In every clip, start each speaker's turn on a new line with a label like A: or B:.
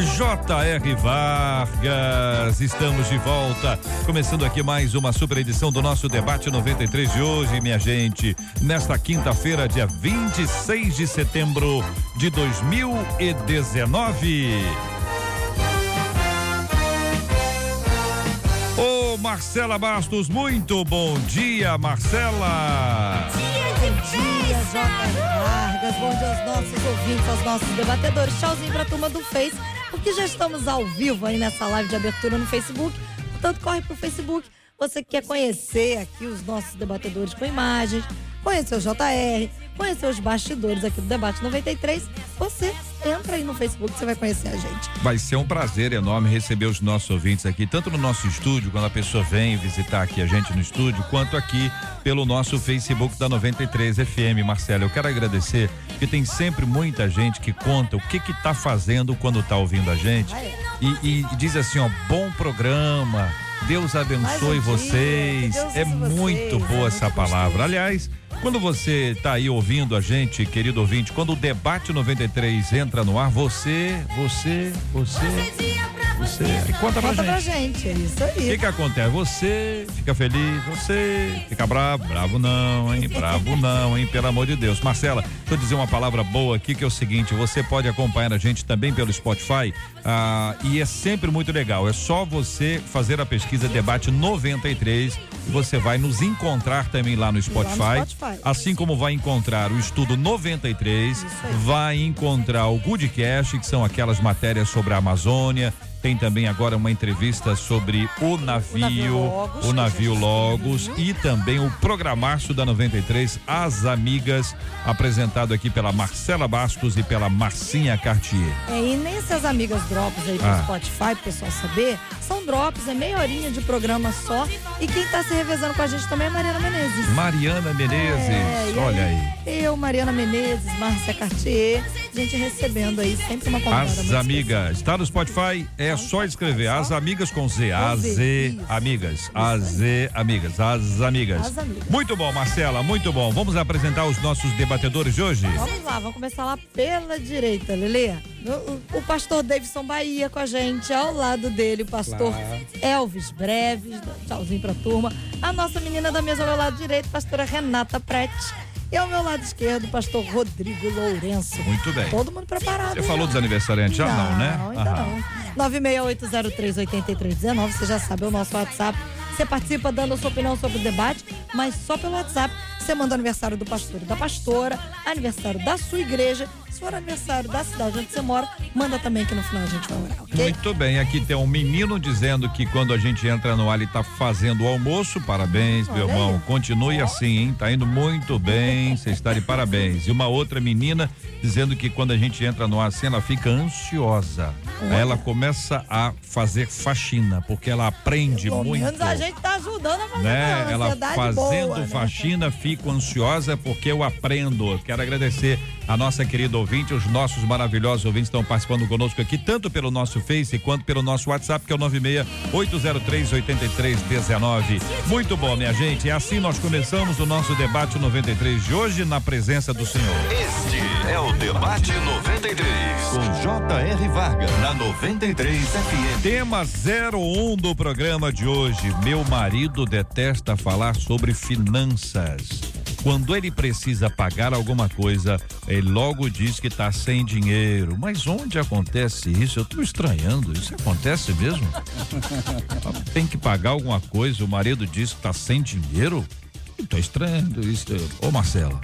A: J.R. Vargas. Estamos de volta, começando aqui mais uma super edição do nosso debate 93 de hoje, minha gente. Nesta quinta-feira, dia 26 de setembro de 2019. Ô Marcela Bastos, muito bom dia, Marcela.
B: Bom dia, J. Vargas. Bom dia aos nossos ouvintes, aos nossos debatedores. Tchauzinho pra turma do Face, porque já estamos ao vivo aí nessa live de abertura no Facebook. Portanto, corre pro Facebook. Você que quer conhecer aqui os nossos debatedores com imagens, conhecer o JR, conhecer os bastidores aqui do Debate 93, você entra aí no Facebook, você vai conhecer a gente.
A: Vai ser um prazer enorme receber os nossos ouvintes aqui, tanto no nosso estúdio, quando a pessoa vem visitar aqui a gente no estúdio, quanto aqui pelo nosso Facebook da 93 FM. Marcelo, eu quero agradecer, porque tem sempre muita gente que conta o que que tá fazendo quando tá ouvindo a gente e, e diz assim, ó, bom programa. Deus abençoe
B: um
A: vocês.
B: Deus
A: É muito
B: vocês,
A: boa
B: é
A: essa
B: muito
A: palavra.
B: gostoso.
A: Aliás, quando você está aí ouvindo a gente, querido ouvinte, quando o debate 93 entra no ar, você, você, você, você, conta pra
B: Conta pra
A: gente.
B: gente, é isso
A: O
B: aí.
A: que que acontece? Você fica feliz, você fica bravo, bravo não, hein? Bravo não, hein? Pelo amor de Deus. Marcela, deixa eu dizer uma palavra boa aqui que é o seguinte, você pode acompanhar a gente também pelo Spotify, ah, e é sempre muito legal. É só você fazer a pesquisa Debate 93 e você vai nos encontrar também lá no Spotify.
B: Spotify.
A: Assim como vai encontrar o Estudo 93,
B: Isso aí.
A: vai encontrar o Goodcast, que são aquelas matérias sobre a Amazônia. Tem também agora uma entrevista sobre o navio,
B: navio Logos,
A: o navio Logos
B: viu.
A: e também o programaço da 93, As Amigas, apresentado aqui pela Marcela Bastos e pela Marcinha Cartier.
B: É, e nessas amigas drops aí pro
A: Ah.
B: Spotify, pro pessoal saber, são drops, é meia horinha de programa só. E quem tá se revezando com a gente também é a Mariana Menezes.
A: Mariana Menezes,
B: É,
A: olha aí.
B: Eu, Mariana Menezes, Márcia Cartier, gente recebendo aí sempre uma convidada
A: As amigas. Está no Spotify, é só escrever As Amigas com Z. A
B: Z,
A: Z
B: isso.
A: Amigas. A Z Amigas. As Amigas.
B: As Amigas.
A: Muito bom, Marcela, muito bom. Vamos apresentar os nossos debatedores de hoje?
B: Vamos lá, vamos começar lá pela direita, Lelê. O, pastor Davidson Bahia com a gente, ao lado dele, o pastor Elvis Breves, tchauzinho pra turma. A nossa menina da mesa ao meu lado direito, pastora Renata Prete. E ao meu lado esquerdo, o pastor Rodrigo Lourenço.
A: Muito bem.
B: Todo mundo preparado.
A: Você
B: hein?
A: falou dos aniversariantes já não, né?
B: Não, ainda
A: Aham.
B: não. 968038319, você já sabe, é o nosso WhatsApp. Você participa dando a sua opinião sobre o debate, mas só pelo WhatsApp. Você manda aniversário do pastor e da pastora, aniversário da sua igreja. Se for aniversário da cidade onde você mora, manda também que no final a gente vai orar, ok?
A: Muito bem, aqui tem um menino dizendo que quando a gente entra no ar ele tá fazendo o almoço. Parabéns, meu
B: Olha
A: irmão.
B: aí.
A: Continue assim, hein? Tá indo muito bem. Você está de parabéns. E uma outra menina dizendo que quando a gente entra no ar assim, ela fica ansiosa. Aí ela começa a fazer faxina, porque ela aprende
B: Pelo
A: muito.
B: menos a gente tá ajudando a fazer
A: né?
B: uma
A: Ela fazendo
B: boa, né?
A: faxina, fico ansiosa porque eu aprendo. Quero agradecer a nossa querida ouvinte, os nossos maravilhosos ouvintes estão participando conosco aqui, tanto pelo nosso Face quanto pelo nosso WhatsApp, que é o 968038319. Muito bom, minha gente. E assim nós começamos o nosso debate 93 de hoje na presença do Senhor.
C: Este é o Debate 93. Com J.R. Vargas. Na 93 FM.
A: Tema 01 do programa de hoje. Meu marido detesta falar sobre finanças. Quando ele precisa pagar alguma coisa, ele logo diz que está sem dinheiro. Mas onde acontece isso? Eu estou estranhando. Isso acontece mesmo? Tem que pagar alguma coisa, o marido diz que está sem dinheiro? Estou estranhando isso. Ô Marcela,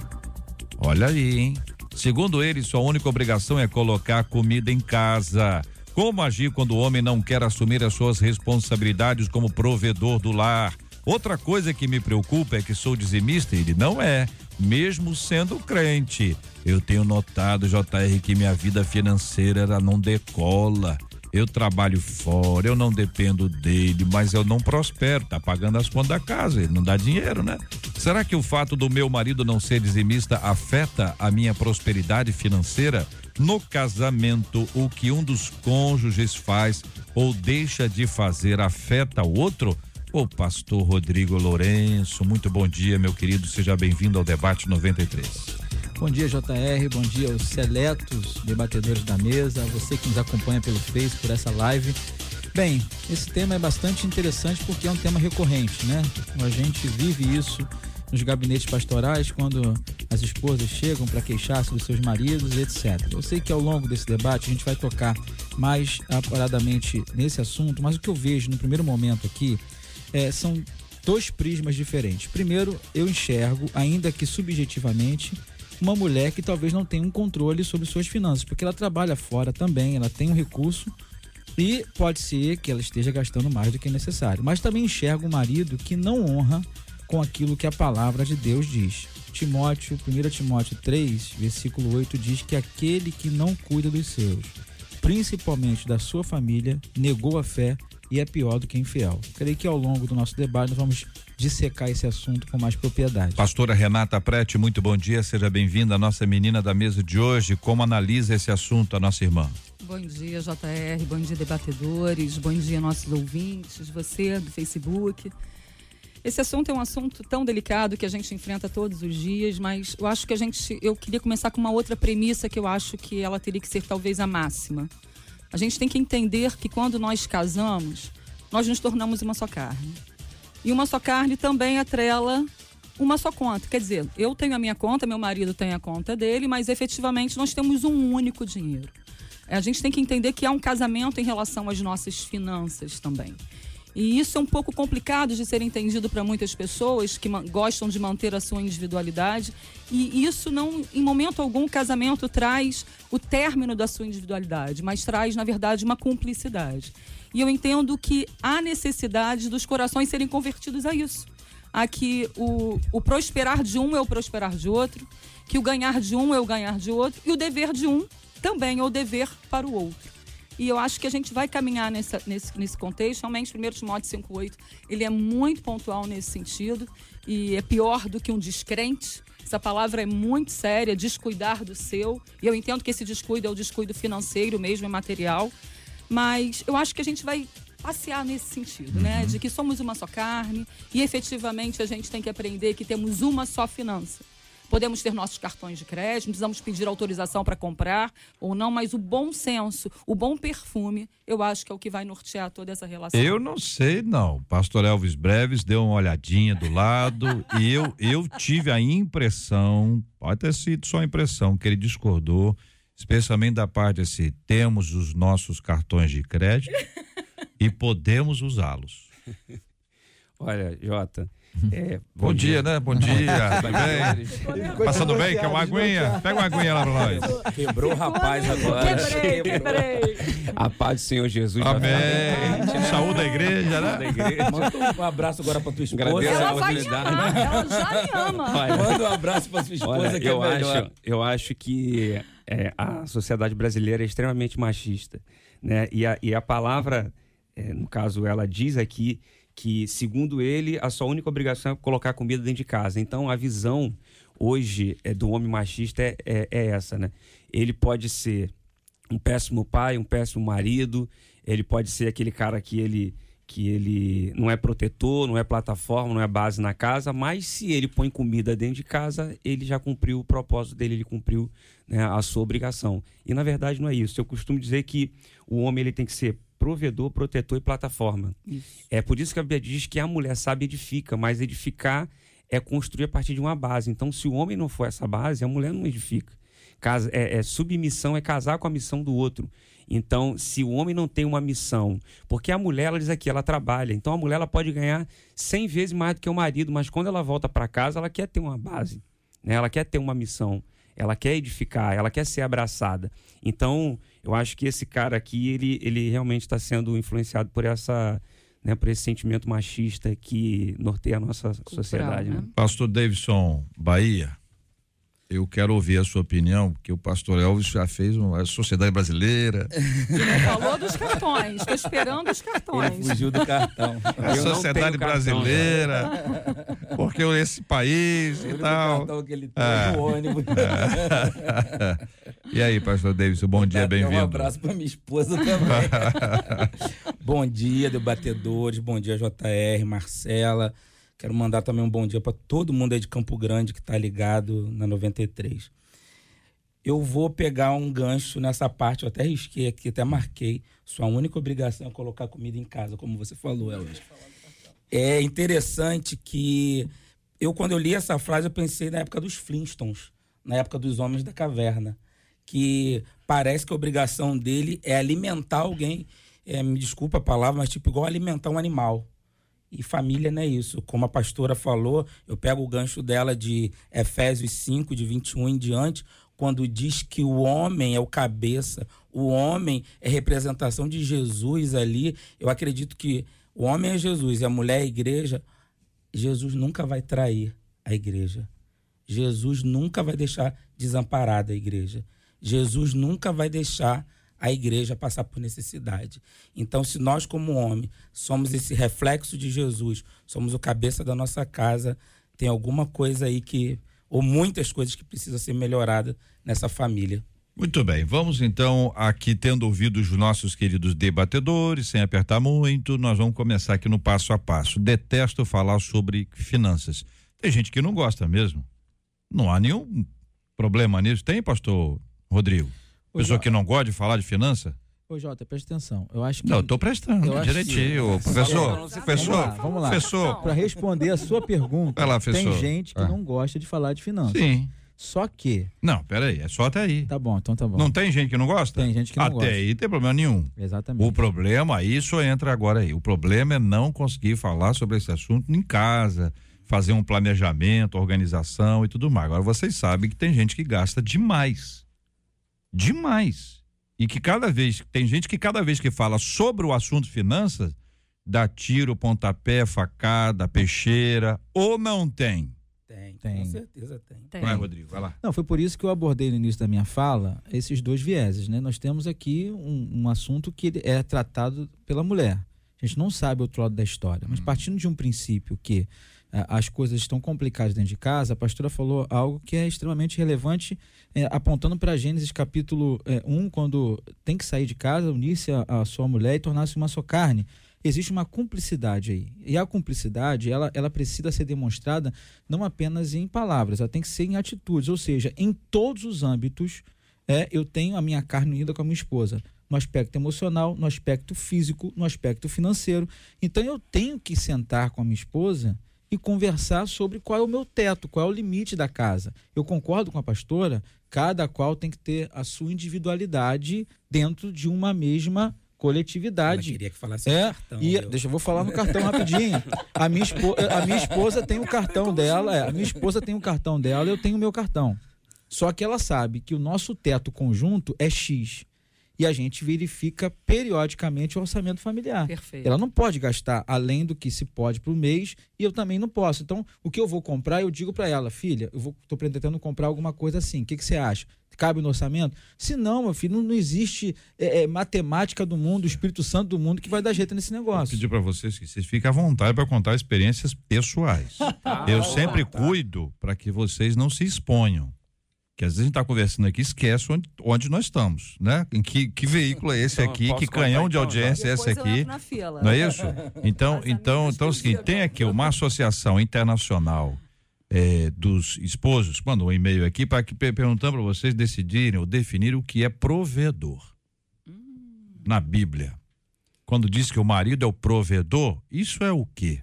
A: olha aí, hein? Segundo ele, sua única obrigação é colocar comida em casa. Como agir quando o homem não quer assumir as suas responsabilidades como provedor do lar? Outra coisa que me preocupa é que sou dizimista ele não é, mesmo sendo crente. Eu tenho notado, JR, que minha vida financeira ela não decola. eu trabalho fora, eu não dependo dele, mas eu não prospero, tá pagando as contas da casa, ele não dá dinheiro, né? Será que o fato do meu marido não ser dizimista afeta a minha prosperidade financeira? No casamento, o que um dos cônjuges faz ou deixa de fazer afeta o outro? O pastor Rodrigo Lourenço, muito bom dia, meu querido, seja bem-vindo ao debate 93.
D: Bom dia, JR. Bom dia aos seletos debatedores da mesa, a você que nos acompanha pelo Face, por essa live. Bem, esse tema é bastante interessante porque é um tema recorrente, né? A gente vive isso nos gabinetes pastorais quando as esposas chegam para queixar-se dos seus maridos, etc. Eu sei que ao longo desse debate a gente vai tocar mais apuradamente nesse assunto, mas o que eu vejo no primeiro momento aqui é, são dois prismas diferentes. Primeiro, eu enxergo, ainda que subjetivamente, uma mulher que talvez não tenha um controle sobre suas finanças, porque ela trabalha fora também, ela tem um recurso e pode ser que ela esteja gastando mais do que é necessário. Mas também enxerga um marido que não honra com aquilo que a palavra de Deus diz. Timóteo, 1 Timóteo 3, versículo 8 diz que aquele que não cuida dos seus, principalmente da sua família, negou a fé e é pior do que infiel. Creio que ao longo do nosso debate nós vamos dissecar esse assunto com mais propriedade.
A: Pastora Renata Prete, muito bom dia, seja bem-vinda, a nossa menina da mesa de hoje. Como analisa esse assunto a nossa irmã?
E: Bom dia, JR, bom dia, debatedores, bom dia, nossos ouvintes, você do Facebook. Esse assunto é um assunto tão delicado que a gente enfrenta todos os dias, mas eu acho que a gente. Eu queria começar com uma outra premissa que eu acho que ela teria que ser talvez a máxima. A gente tem que entender que quando nós casamos, nós nos tornamos uma só carne. E uma só carne também atrela uma só conta. Quer dizer, eu tenho a minha conta, meu marido tem a conta dele, mas efetivamente nós temos um único dinheiro. A gente tem que entender que há um casamento em relação às nossas finanças também. E isso é um pouco complicado de ser entendido para muitas pessoas que gostam de manter a sua individualidade. E isso não, em momento algum, o casamento traz o término da sua individualidade, mas traz, na verdade, uma cumplicidade. E eu entendo que há necessidade dos corações serem convertidos a isso. A que o, o prosperar de um é o prosperar de outro, que o ganhar de um é o ganhar de outro, e o dever de um também é o dever para o outro. E eu acho que a gente vai caminhar nessa, nesse, nesse contexto. Realmente, 1 Timóteo 5,8, ele é muito pontual nesse sentido. E é pior do que um descrente. Essa palavra é muito séria, descuidar do seu. E eu entendo que esse descuido é o descuido financeiro mesmo, é material. Mas eu acho que a gente vai passear nesse sentido, né? uhum. né? De que somos uma só carne e efetivamente a gente tem que aprender que temos uma só finança podemos ter nossos cartões de crédito, precisamos pedir autorização para comprar ou não, mas o bom senso, o bom perfume, eu acho que é o que vai nortear toda essa relação.
A: Eu não sei, não. Pastor Elvis Breves deu uma olhadinha do lado e eu, eu tive a impressão, pode ter sido só a impressão, que ele discordou, especialmente da parte assim, temos os nossos cartões de crédito e podemos usá-los.
F: Olha, Jota,
A: é, bom, bom dia, dia, né? Bom dia, tudo bem? Passando bem? Quer uma aguinha? Pega uma aguinha lá pra nós.
F: Quebrou o rapaz agora.
E: Quebrei, quebrei.
F: A paz do Senhor Jesus.
A: Amém. Saúde da igreja, né? Da igreja.
D: Manda um abraço agora pra tua esposa.
E: Ela vai te amar, ela já me ama. Olha,
D: Manda um abraço pra sua esposa olha, que é
F: eu
D: é
F: acho, Eu acho que é, a sociedade brasileira é extremamente machista. Né? E, a, e a palavra, é, no caso, ela diz aqui que, segundo ele, a sua única obrigação é colocar comida dentro de casa. Então, a visão hoje é, do homem machista é, é, é essa, né? Ele pode ser um péssimo pai, um péssimo marido, ele pode ser aquele cara que ele que ele não é protetor, não é plataforma, não é base na casa, mas se ele põe comida dentro de casa, ele já cumpriu o propósito dele, ele cumpriu né, a sua obrigação. E na verdade não é isso. Eu costumo dizer que o homem ele tem que ser provedor, protetor e plataforma. Isso. É por isso que a Bíblia diz que a mulher sabe edifica, mas edificar é construir a partir de uma base. Então, se o homem não for essa base, a mulher não edifica. Casa, é, é, submissão é casar com a missão do outro. Então, se o homem não tem uma missão, porque a mulher, ela diz aqui, ela trabalha. Então, a mulher ela pode ganhar 100 vezes mais do que o marido, mas quando ela volta para casa, ela quer ter uma base, né? ela quer ter uma missão, ela quer edificar, ela quer ser abraçada. Então, eu acho que esse cara aqui, ele, ele realmente está sendo influenciado por essa. Né, por esse sentimento machista que norteia a nossa Cultural, sociedade. Né?
A: Pastor Davidson Bahia. Eu quero ouvir a sua opinião, porque o pastor Elvis já fez uma sociedade brasileira.
E: Ele falou dos cartões, estou esperando os
D: Ele
E: cartões.
D: fugiu do cartão.
A: A
F: Eu
A: sociedade
F: cartão,
A: brasileira. Porque esse país
D: O
A: e tal.
D: cartão que ele tem
A: Ah.
D: é no ônibus.
A: e aí, pastor Davidson, bom dia,
D: Dá até Um
A: bem-vindo.
D: abraço para minha esposa também. bom dia, debatedores. Bom dia, JR, Marcela. Quero mandar também um bom dia para todo mundo aí de Campo Grande que está ligado na 93. Eu vou pegar um gancho nessa parte, eu até risquei aqui, até marquei. Sua única obrigação é colocar comida em casa, como você falou, Elvis. É interessante que eu, quando eu li essa frase, eu pensei na época dos Flintstones, na época dos Homens da Caverna, que parece que a obrigação dele é alimentar alguém. É, me desculpa a palavra, mas tipo igual alimentar um animal. E família não é isso. Como a pastora falou, eu pego o gancho dela de Efésios 5, de 21 em diante, quando diz que o homem é o cabeça, o homem é representação de Jesus ali. Eu acredito que o homem é Jesus e a mulher é a igreja. Jesus nunca vai trair a igreja. Jesus nunca vai deixar desamparada a igreja. Jesus nunca vai deixar a igreja passar por necessidade. Então, se nós, como homem, somos esse reflexo de Jesus, somos o cabeça da nossa casa, tem alguma coisa aí que, ou muitas coisas que precisam ser melhoradas nessa família.
A: Muito bem, vamos então aqui tendo ouvido os nossos queridos debatedores, sem apertar muito, nós vamos começar aqui no passo a passo. Detesto falar sobre finanças. Tem gente que não gosta mesmo. Não há nenhum problema nisso. Tem, pastor Rodrigo? Pessoa
D: Jota.
A: que não gosta de falar de finança?
D: Ô, Jota, presta atenção. Eu acho que.
A: Não, eu tô prestando
D: Eu
A: direitinho.
D: que-
A: Professor,
D: Vamos
A: professor,
D: lá, vamos lá.
A: professor.
D: Para responder a sua pergunta,
A: lá,
D: tem gente que
A: Ah.
D: não gosta de falar de finanças.
A: Sim.
D: Só que.
A: Não, peraí, é só até aí.
D: Tá bom, então tá bom.
A: Não tem gente que não gosta?
D: Tem gente que não
A: até
D: gosta.
A: aí tem problema nenhum.
D: Exatamente.
A: O problema, isso entra agora aí. O problema é não conseguir falar sobre esse assunto em casa, fazer um planejamento, organização e tudo mais. Agora vocês sabem que tem gente que gasta demais. Demais. E que cada vez, tem gente que cada vez que fala sobre o assunto finanças, dá tiro, pontapé, facada, peixeira, ou não tem.
D: Tem,
B: Tem.
D: com certeza tem.
E: Tem.
A: Vai, Rodrigo, vai lá.
D: Não, foi por isso que eu abordei no início da minha fala esses dois vieses, né? Nós temos aqui um, um assunto que é tratado pela mulher. A gente não sabe o outro lado da história, mas partindo de um princípio que as coisas estão complicadas dentro de casa, a pastora falou algo que é extremamente relevante, eh, apontando para Gênesis capítulo 1, quando tem que sair de casa, unir-se à à sua mulher e tornar-se uma só carne. Existe uma cumplicidade aí. E a cumplicidade, ela, ela precisa ser demonstrada não apenas em palavras, ela tem que ser em atitudes, ou seja, em todos os âmbitos, é, eu tenho a minha carne unida com a minha esposa, no aspecto emocional, no aspecto físico, no aspecto financeiro. Então eu tenho que sentar com a minha esposa e conversar sobre qual é o meu teto, qual é o limite da casa. Eu concordo com a pastora, cada qual tem que ter a sua individualidade dentro de uma mesma
G: Ela
D: coletividade.
G: queria que falasse
D: É,
G: cartão.
D: e
G: eu-
D: deixa eu vou falar no cartão rapidinho. A minha, espo- a minha esposa tem o cartão dela, é, a minha esposa tem o cartão dela, eu tenho o meu cartão. Só que ela sabe que o nosso teto conjunto é X. E a gente verifica periodicamente o orçamento familiar.
E: Perfeito.
D: Ela não pode gastar além do que se pode para o mês e eu também não posso. Então, o que eu vou comprar, eu digo para ela, filha, eu estou pretendendo comprar alguma coisa assim. O que, que você acha? Cabe no orçamento? Se não, meu filho, não, não existe é, é, matemática do mundo, o Espírito Santo do mundo que vai dar jeito nesse
A: Vou
D: negócio.
A: pedir para vocês que vocês fiquem à vontade para contar experiências pessoais. Eu sempre cuido para que vocês não se exponham. Que às vezes a gente está conversando aqui, esquece onde, onde nós estamos, né? Em que, que veículo é esse
F: Então,
A: aqui? Que
F: contar
A: canhão de
F: então,
A: audiência é esse aqui?
E: entro na fila.
A: Não é isso? Então,
E: As
A: então, então é o seguinte, tem aqui uma associação internacional eh, dos esposos, mandou um e-mail aqui para que perguntando para vocês decidirem ou definirem o que é provedor na Bíblia. Quando diz que o marido é o provedor, isso é o quê?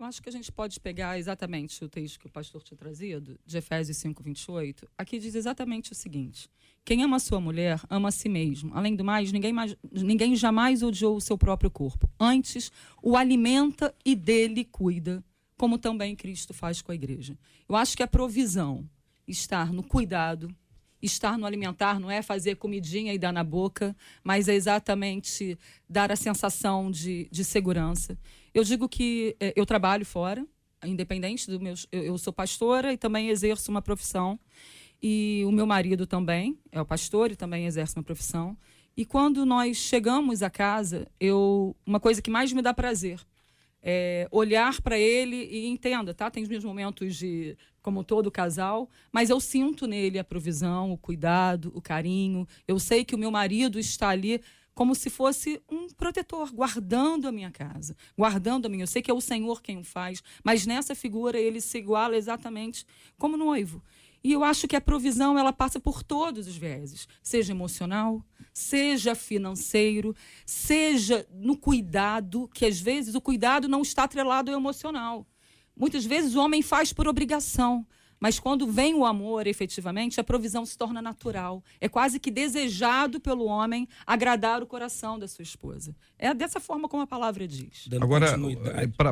E: Eu acho que a gente pode pegar exatamente o texto que o pastor tinha trazido, de Efésios 5, 28. Aqui diz exatamente o seguinte: Quem ama sua mulher, ama a si mesmo. Além do mais, ninguém, mais, ninguém jamais odiou o seu próprio corpo. Antes, o alimenta e dele cuida, como também Cristo faz com a igreja. Eu acho que a provisão, estar no cuidado, estar no alimentar, não é fazer comidinha e dar na boca, mas é exatamente dar a sensação de, de segurança. Eu digo que eh, eu trabalho fora, independente do meu. Eu, eu sou pastora e também exerço uma profissão. E o meu marido também é o pastor e também exerce uma profissão. E quando nós chegamos à casa, eu uma coisa que mais me dá prazer é olhar para ele e entenda, tá? Tem os meus momentos de como todo casal, mas eu sinto nele a provisão, o cuidado, o carinho. Eu sei que o meu marido está ali como se fosse um protetor, guardando a minha casa, guardando a minha. Eu sei que é o Senhor quem o faz, mas nessa figura ele se iguala exatamente como noivo. E eu acho que a provisão ela passa por todos os vieses, seja emocional, seja financeiro, seja no cuidado, que às vezes o cuidado não está atrelado ao emocional. Muitas vezes o homem faz por obrigação, mas quando vem o amor, efetivamente, a provisão se torna natural. É quase que desejado pelo homem agradar o coração da sua esposa. É dessa forma como a palavra diz.
A: Agora,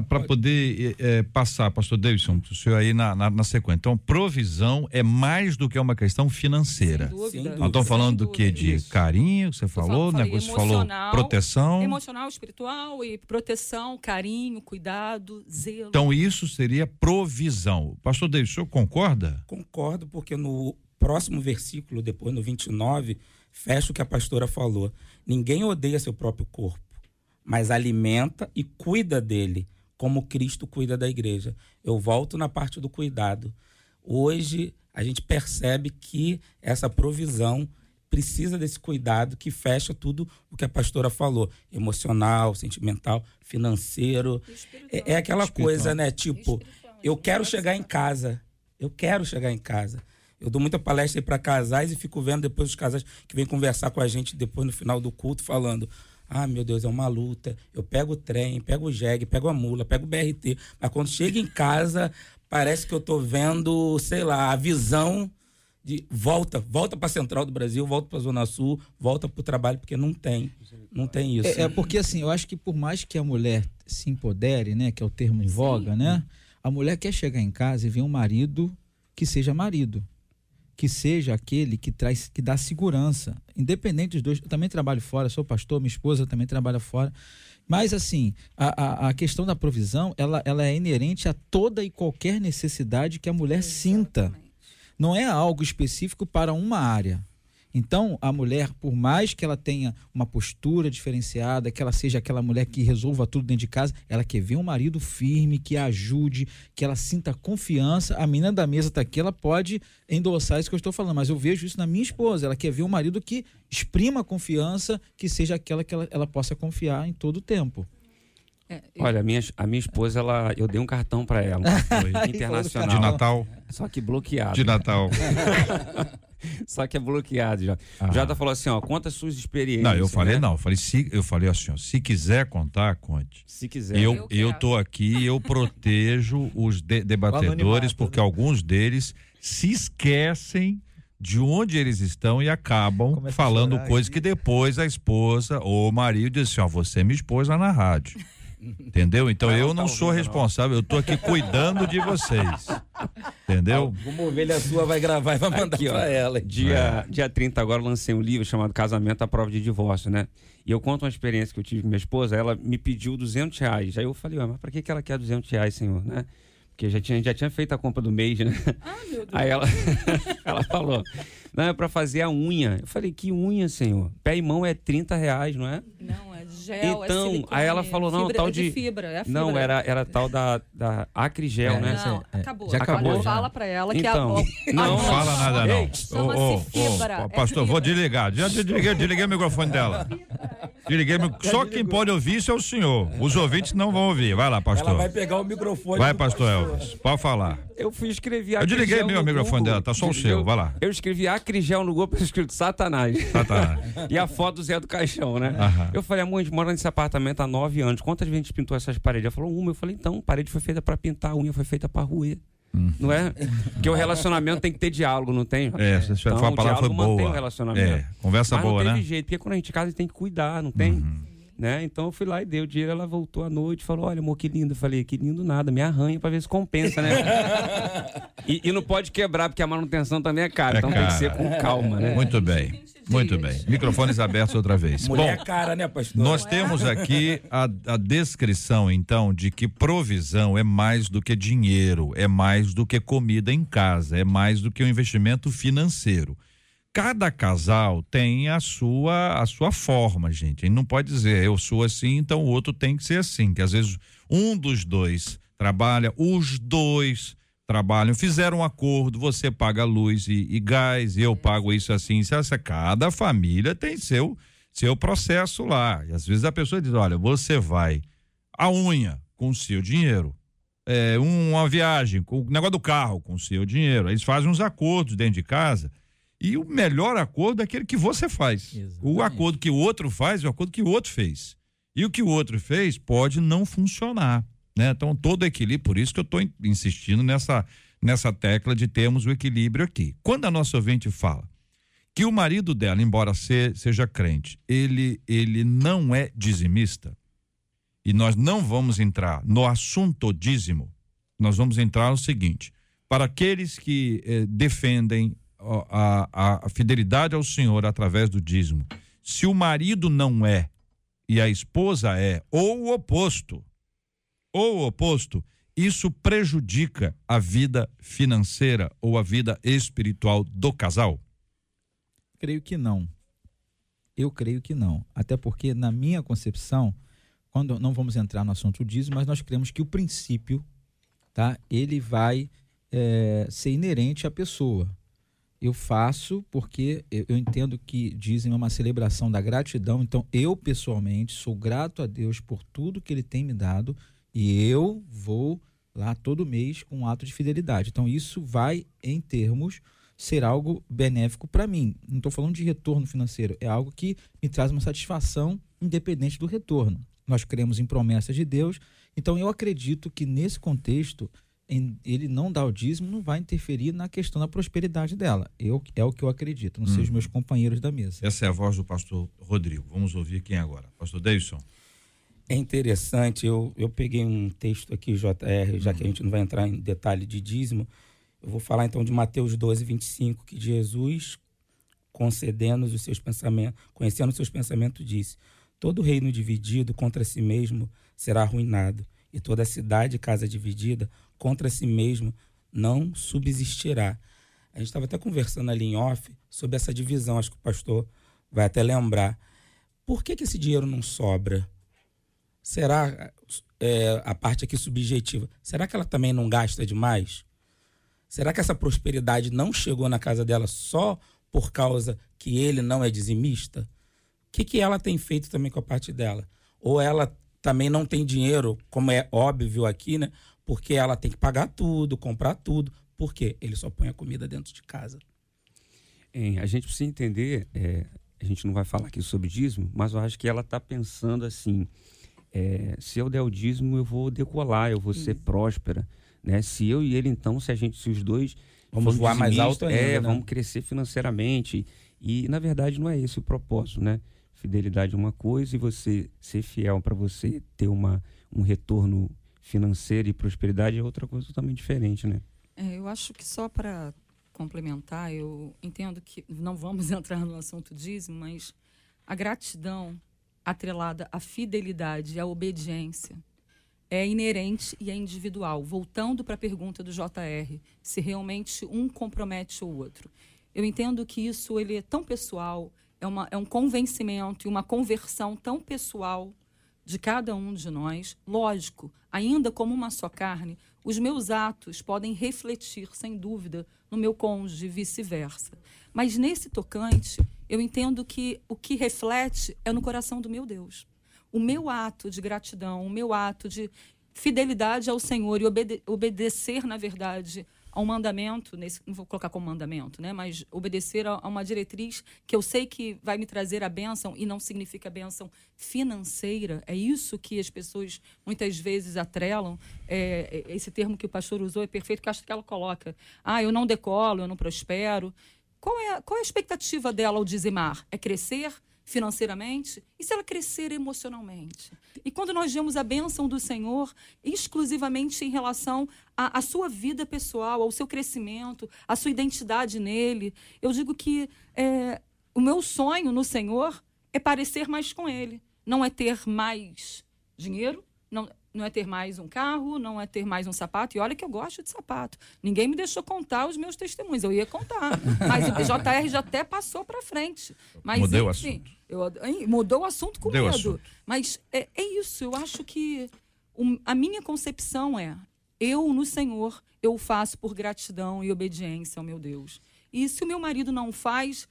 A: para poder é, passar, pastor Davidson, o senhor aí na, na, na, sequência. Então, provisão é mais do que uma questão financeira. Sem dúvida. Nós estamos falando do que? De Isso. carinho, você falou, né? Você falou proteção.
E: Emocional, espiritual e proteção, carinho, cuidado, zelo.
A: Então, isso seria provisão. Pastor Davidson, o senhor concorda? Concorda?
G: Concordo, porque no próximo versículo, depois no 29, fecha o que a pastora falou. Ninguém odeia seu próprio corpo, mas alimenta e cuida dele, como Cristo cuida da igreja. Eu volto na parte do cuidado. Hoje a gente percebe que essa provisão precisa desse cuidado que fecha tudo o que a pastora falou: emocional, sentimental, financeiro. É, é, aquela coisa, né? Tipo, eu quero chegar em casa eu quero chegar em casa. Eu dou muita palestra para casais e fico vendo depois os casais que vêm conversar com a gente depois no final do culto falando: "Ah, meu Deus, é uma luta. Eu pego o trem, pego o jegue, pego a mula, pego o BRT, mas quando chega em casa, parece que eu tô vendo, sei lá, a visão de volta, volta para a central do Brasil, volta para a zona sul, volta para o trabalho porque não tem, não tem isso.
D: É, é, porque assim, eu acho que por mais que a mulher se empodere, né, que é o termo em voga, Sim. né? A mulher quer chegar em casa e ver um marido que seja marido, que seja aquele que traz, que dá segurança, independente dos dois. Eu também trabalho fora, sou pastor, minha esposa também trabalha fora. Mas assim, a, a, a questão da provisão, ela, ela é inerente a toda e qualquer necessidade que a mulher Exatamente. sinta. Não é algo específico para uma área. Então, a mulher, por mais que ela tenha uma postura diferenciada, que ela seja aquela mulher que resolva tudo dentro de casa, ela quer ver um marido firme, que a ajude, que ela sinta confiança. A menina da mesa está aqui, ela pode endossar isso que eu estou falando, mas eu vejo isso na minha esposa. Ela quer ver um marido que exprima confiança, que seja aquela que ela, ela possa confiar em todo o tempo.
F: É, eu... Olha, a minha, a minha esposa, ela, eu dei um cartão para ela, internacional.
A: De Natal.
F: Só que bloqueado.
A: De Natal.
F: Só que é bloqueado já. Ah. Jota falou assim, ó, conta suas experiências.
A: Não, eu falei né? não, eu falei, se, eu falei assim, ó, se quiser contar, conte.
F: Se quiser.
A: Eu, eu, eu tô aqui, eu protejo os de, debatedores, porque né? alguns deles se esquecem de onde eles estão e acabam Começa falando coisas que depois a esposa ou o marido diz assim, ó, você me expôs lá na rádio. Entendeu? Então eu não tá sou responsável, eu tô aqui cuidando de vocês. Entendeu?
G: Uma ovelha sua vai gravar e vai mandar aqui, pra ó, ela.
F: Dia, é. dia 30 agora lancei um livro chamado Casamento à Prova de Divórcio, né? E eu conto uma experiência que eu tive com minha esposa, ela me pediu 200 reais. Aí eu falei, mas pra que, que ela quer 200 reais, senhor, né? Porque já tinha, já tinha feito a compra do mês, né? Ah, meu Deus. Aí ela, ela falou, não, é pra fazer a unha. Eu falei, que unha, senhor? Pé e mão é 30 reais, não é?
E: Não, é gel,
F: é então, é silicone, aí ela falou, não,
E: fibra,
F: tal de...
E: de fibra, é
F: fibra. Não, era, era tal da, da Acrigel,
E: é,
F: né?
E: Não, acabou.
D: Já acabou.
E: Olha, fala pra ela que
F: então,
E: a...
A: Não, não fala nada não.
E: Chama-se oh, oh, fibra.
A: Oh, pastor, vou desligar. Já desliguei, desliguei o microfone dela. Desliguei, só quem pode ouvir isso é o senhor. Os ouvintes não vão ouvir. Vai lá, pastor.
G: Ela vai pegar o microfone.
A: Vai, pastor Elvis. Pode falar.
F: Eu fui escrever
A: Eu desliguei meu microfone dela, tá só o seu, vai lá.
F: Eu escrevi Acrigel no Google, escrito Satanás. Satanás. e a foto do Zé do Caixão, né? Aham. Eu falei, amor, mora nesse apartamento há nove anos. Quantas vezes a gente pintou essas paredes? Ela falou, uma. Eu falei, então, parede foi feita para pintar, a unha foi feita para roer. Hum. Não é? Porque o relacionamento tem que ter diálogo, não tem?
A: É, você então, a palavra foi boa.
F: mantém o relacionamento. É,
A: conversa
F: Mas
A: boa,
F: não
A: né?
F: teve jeito, porque quando a gente casa, a gente tem que cuidar, não tem? Uhum. Né? Então eu fui lá e dei o dinheiro, ela voltou à noite, falou: "Olha, amor, que lindo". Eu falei: "Que lindo nada, me arranha para ver se compensa, né?". e, e, não pode quebrar porque a manutenção também é cara, é então cara. tem que ser com calma, né?
A: Muito bem. Muito bem. Microfones abertos outra vez.
G: Mulher Bom, é cara, né, pastor?
A: Nós temos aqui a, a descrição, então, de que provisão é mais do que dinheiro, é mais do que comida em casa, é mais do que um investimento financeiro cada casal tem a sua a sua forma, gente. E não pode dizer eu sou assim, então o outro tem que ser assim, que às vezes um dos dois trabalha, os dois trabalham, fizeram um acordo, você paga luz e, e gás, e eu pago isso assim, isso, essa, cada família tem seu seu processo lá. E às vezes a pessoa diz, olha, você vai a unha com o seu dinheiro, é, uma viagem, com o negócio do carro com o seu dinheiro. Eles fazem uns acordos dentro de casa e o melhor acordo é aquele que você faz. Exatamente. O acordo que o outro faz é o acordo que o outro fez. E o que o outro fez pode não funcionar. Né? Então, todo equilíbrio, por isso que eu estou insistindo nessa, nessa tecla de termos o equilíbrio aqui. Quando a nossa ouvinte fala que o marido dela, embora se, seja crente, ele, ele não é dizimista, e nós não vamos entrar no assunto dízimo, nós vamos entrar no seguinte: para aqueles que eh, defendem a, a fidelidade ao Senhor através do dízimo, se o marido não é e a esposa é, ou o oposto, ou o oposto, isso prejudica a vida financeira ou a vida espiritual do casal?
D: Creio que não. Eu creio que não. Até porque, na minha concepção, quando não vamos entrar no assunto dízimo, mas nós cremos que o princípio, tá? Ele vai é, ser inerente à pessoa eu faço porque eu entendo que dizem uma celebração da gratidão. Então, eu pessoalmente sou grato a Deus por tudo que Ele tem me dado e eu vou lá todo mês com um ato de fidelidade. Então, isso vai, em termos, ser algo benéfico para mim. Não estou falando de retorno financeiro, é algo que me traz uma satisfação independente do retorno. Nós cremos em promessas de Deus, então eu acredito que nesse contexto ele não dar o dízimo não vai interferir na questão da prosperidade dela. Eu, é o que eu acredito, não hum. sei os meus companheiros da mesa.
A: Essa é a voz do pastor Rodrigo. Vamos ouvir quem agora? Pastor Davidson.
G: É interessante, eu, eu peguei um texto aqui, JR, já que a gente não vai entrar em detalhe de dízimo. Eu vou falar então de Mateus 12, 25, que Jesus, concedendo os seus pensamentos, conhecendo os seus pensamentos, disse: Todo reino dividido contra si mesmo será arruinado, e toda cidade casa dividida contra si mesmo não subsistirá. A gente estava até conversando ali em off sobre essa divisão, acho que o pastor vai até lembrar. Por que, que esse dinheiro não sobra? Será é, a parte aqui subjetiva? Será que ela também não gasta demais? Será que essa prosperidade não chegou na casa dela só por causa que ele não é dizimista? O que, que ela tem feito também com a parte dela? Ou ela também não tem dinheiro, como é óbvio aqui, né? Porque ela tem que pagar tudo, comprar tudo. Por quê? Ele só põe a comida dentro de casa.
F: É, a gente precisa entender, é, a gente não vai falar aqui sobre dízimo, mas eu acho que ela está pensando assim: é, se eu der o dízimo, eu vou decolar, eu vou ser próspera. Né? Se eu e ele, então, se a gente, se os dois.
G: Vamos voar mais alto ainda.
F: É,
G: né?
F: vamos crescer financeiramente. E, na verdade, não é esse o propósito, né? Fidelidade é uma coisa e você ser fiel para você ter uma, um retorno financeiro e prosperidade é outra coisa totalmente diferente, né?
E: É, eu acho que só para complementar, eu entendo que não vamos entrar no assunto dízimo, mas a gratidão atrelada à fidelidade à obediência é inerente e é individual. Voltando para a pergunta do JR, se realmente um compromete o outro. Eu entendo que isso ele é tão pessoal, é, uma, é um convencimento e uma conversão tão pessoal de cada um de nós. Lógico, ainda como uma só carne, os meus atos podem refletir, sem dúvida, no meu cônjuge e vice-versa. Mas nesse tocante, eu entendo que o que reflete é no coração do meu Deus. O meu ato de gratidão, o meu ato de fidelidade ao Senhor e obede obedecer, na verdade, a um mandamento, nesse, não vou colocar como mandamento, né, mas obedecer a, a, uma diretriz que eu sei que vai me trazer a bênção e não significa bênção financeira. É isso que as pessoas muitas vezes atrelam. É, é, esse termo que o pastor usou é perfeito, que acho que ela coloca. Ah, eu não decolo, eu não prospero. Qual é, qual é a expectativa dela ao dizimar? É crescer financeiramente e se ela crescer emocionalmente. E quando nós vemos a bênção do Senhor exclusivamente em relação à, à sua vida pessoal, ao seu crescimento, à sua identidade nele, eu digo que é, o meu sonho no Senhor é parecer mais com Ele. Não é ter mais dinheiro, não, não é ter mais um carro, não é ter mais um sapato. E olha que eu gosto de sapato. Ninguém me deixou contar os meus testemunhos. Eu ia contar. Mas o JR já até passou para frente. Mas,
A: Mudei o
E: enfim,
A: assunto.
E: eu- mudou o assunto com
A: Mudei
E: medo.
A: assunto.
E: Mas é, é isso. Eu acho que um- a minha concepção é: eu no Senhor, eu faço por gratidão e obediência ao meu Deus. E se o meu marido não faz,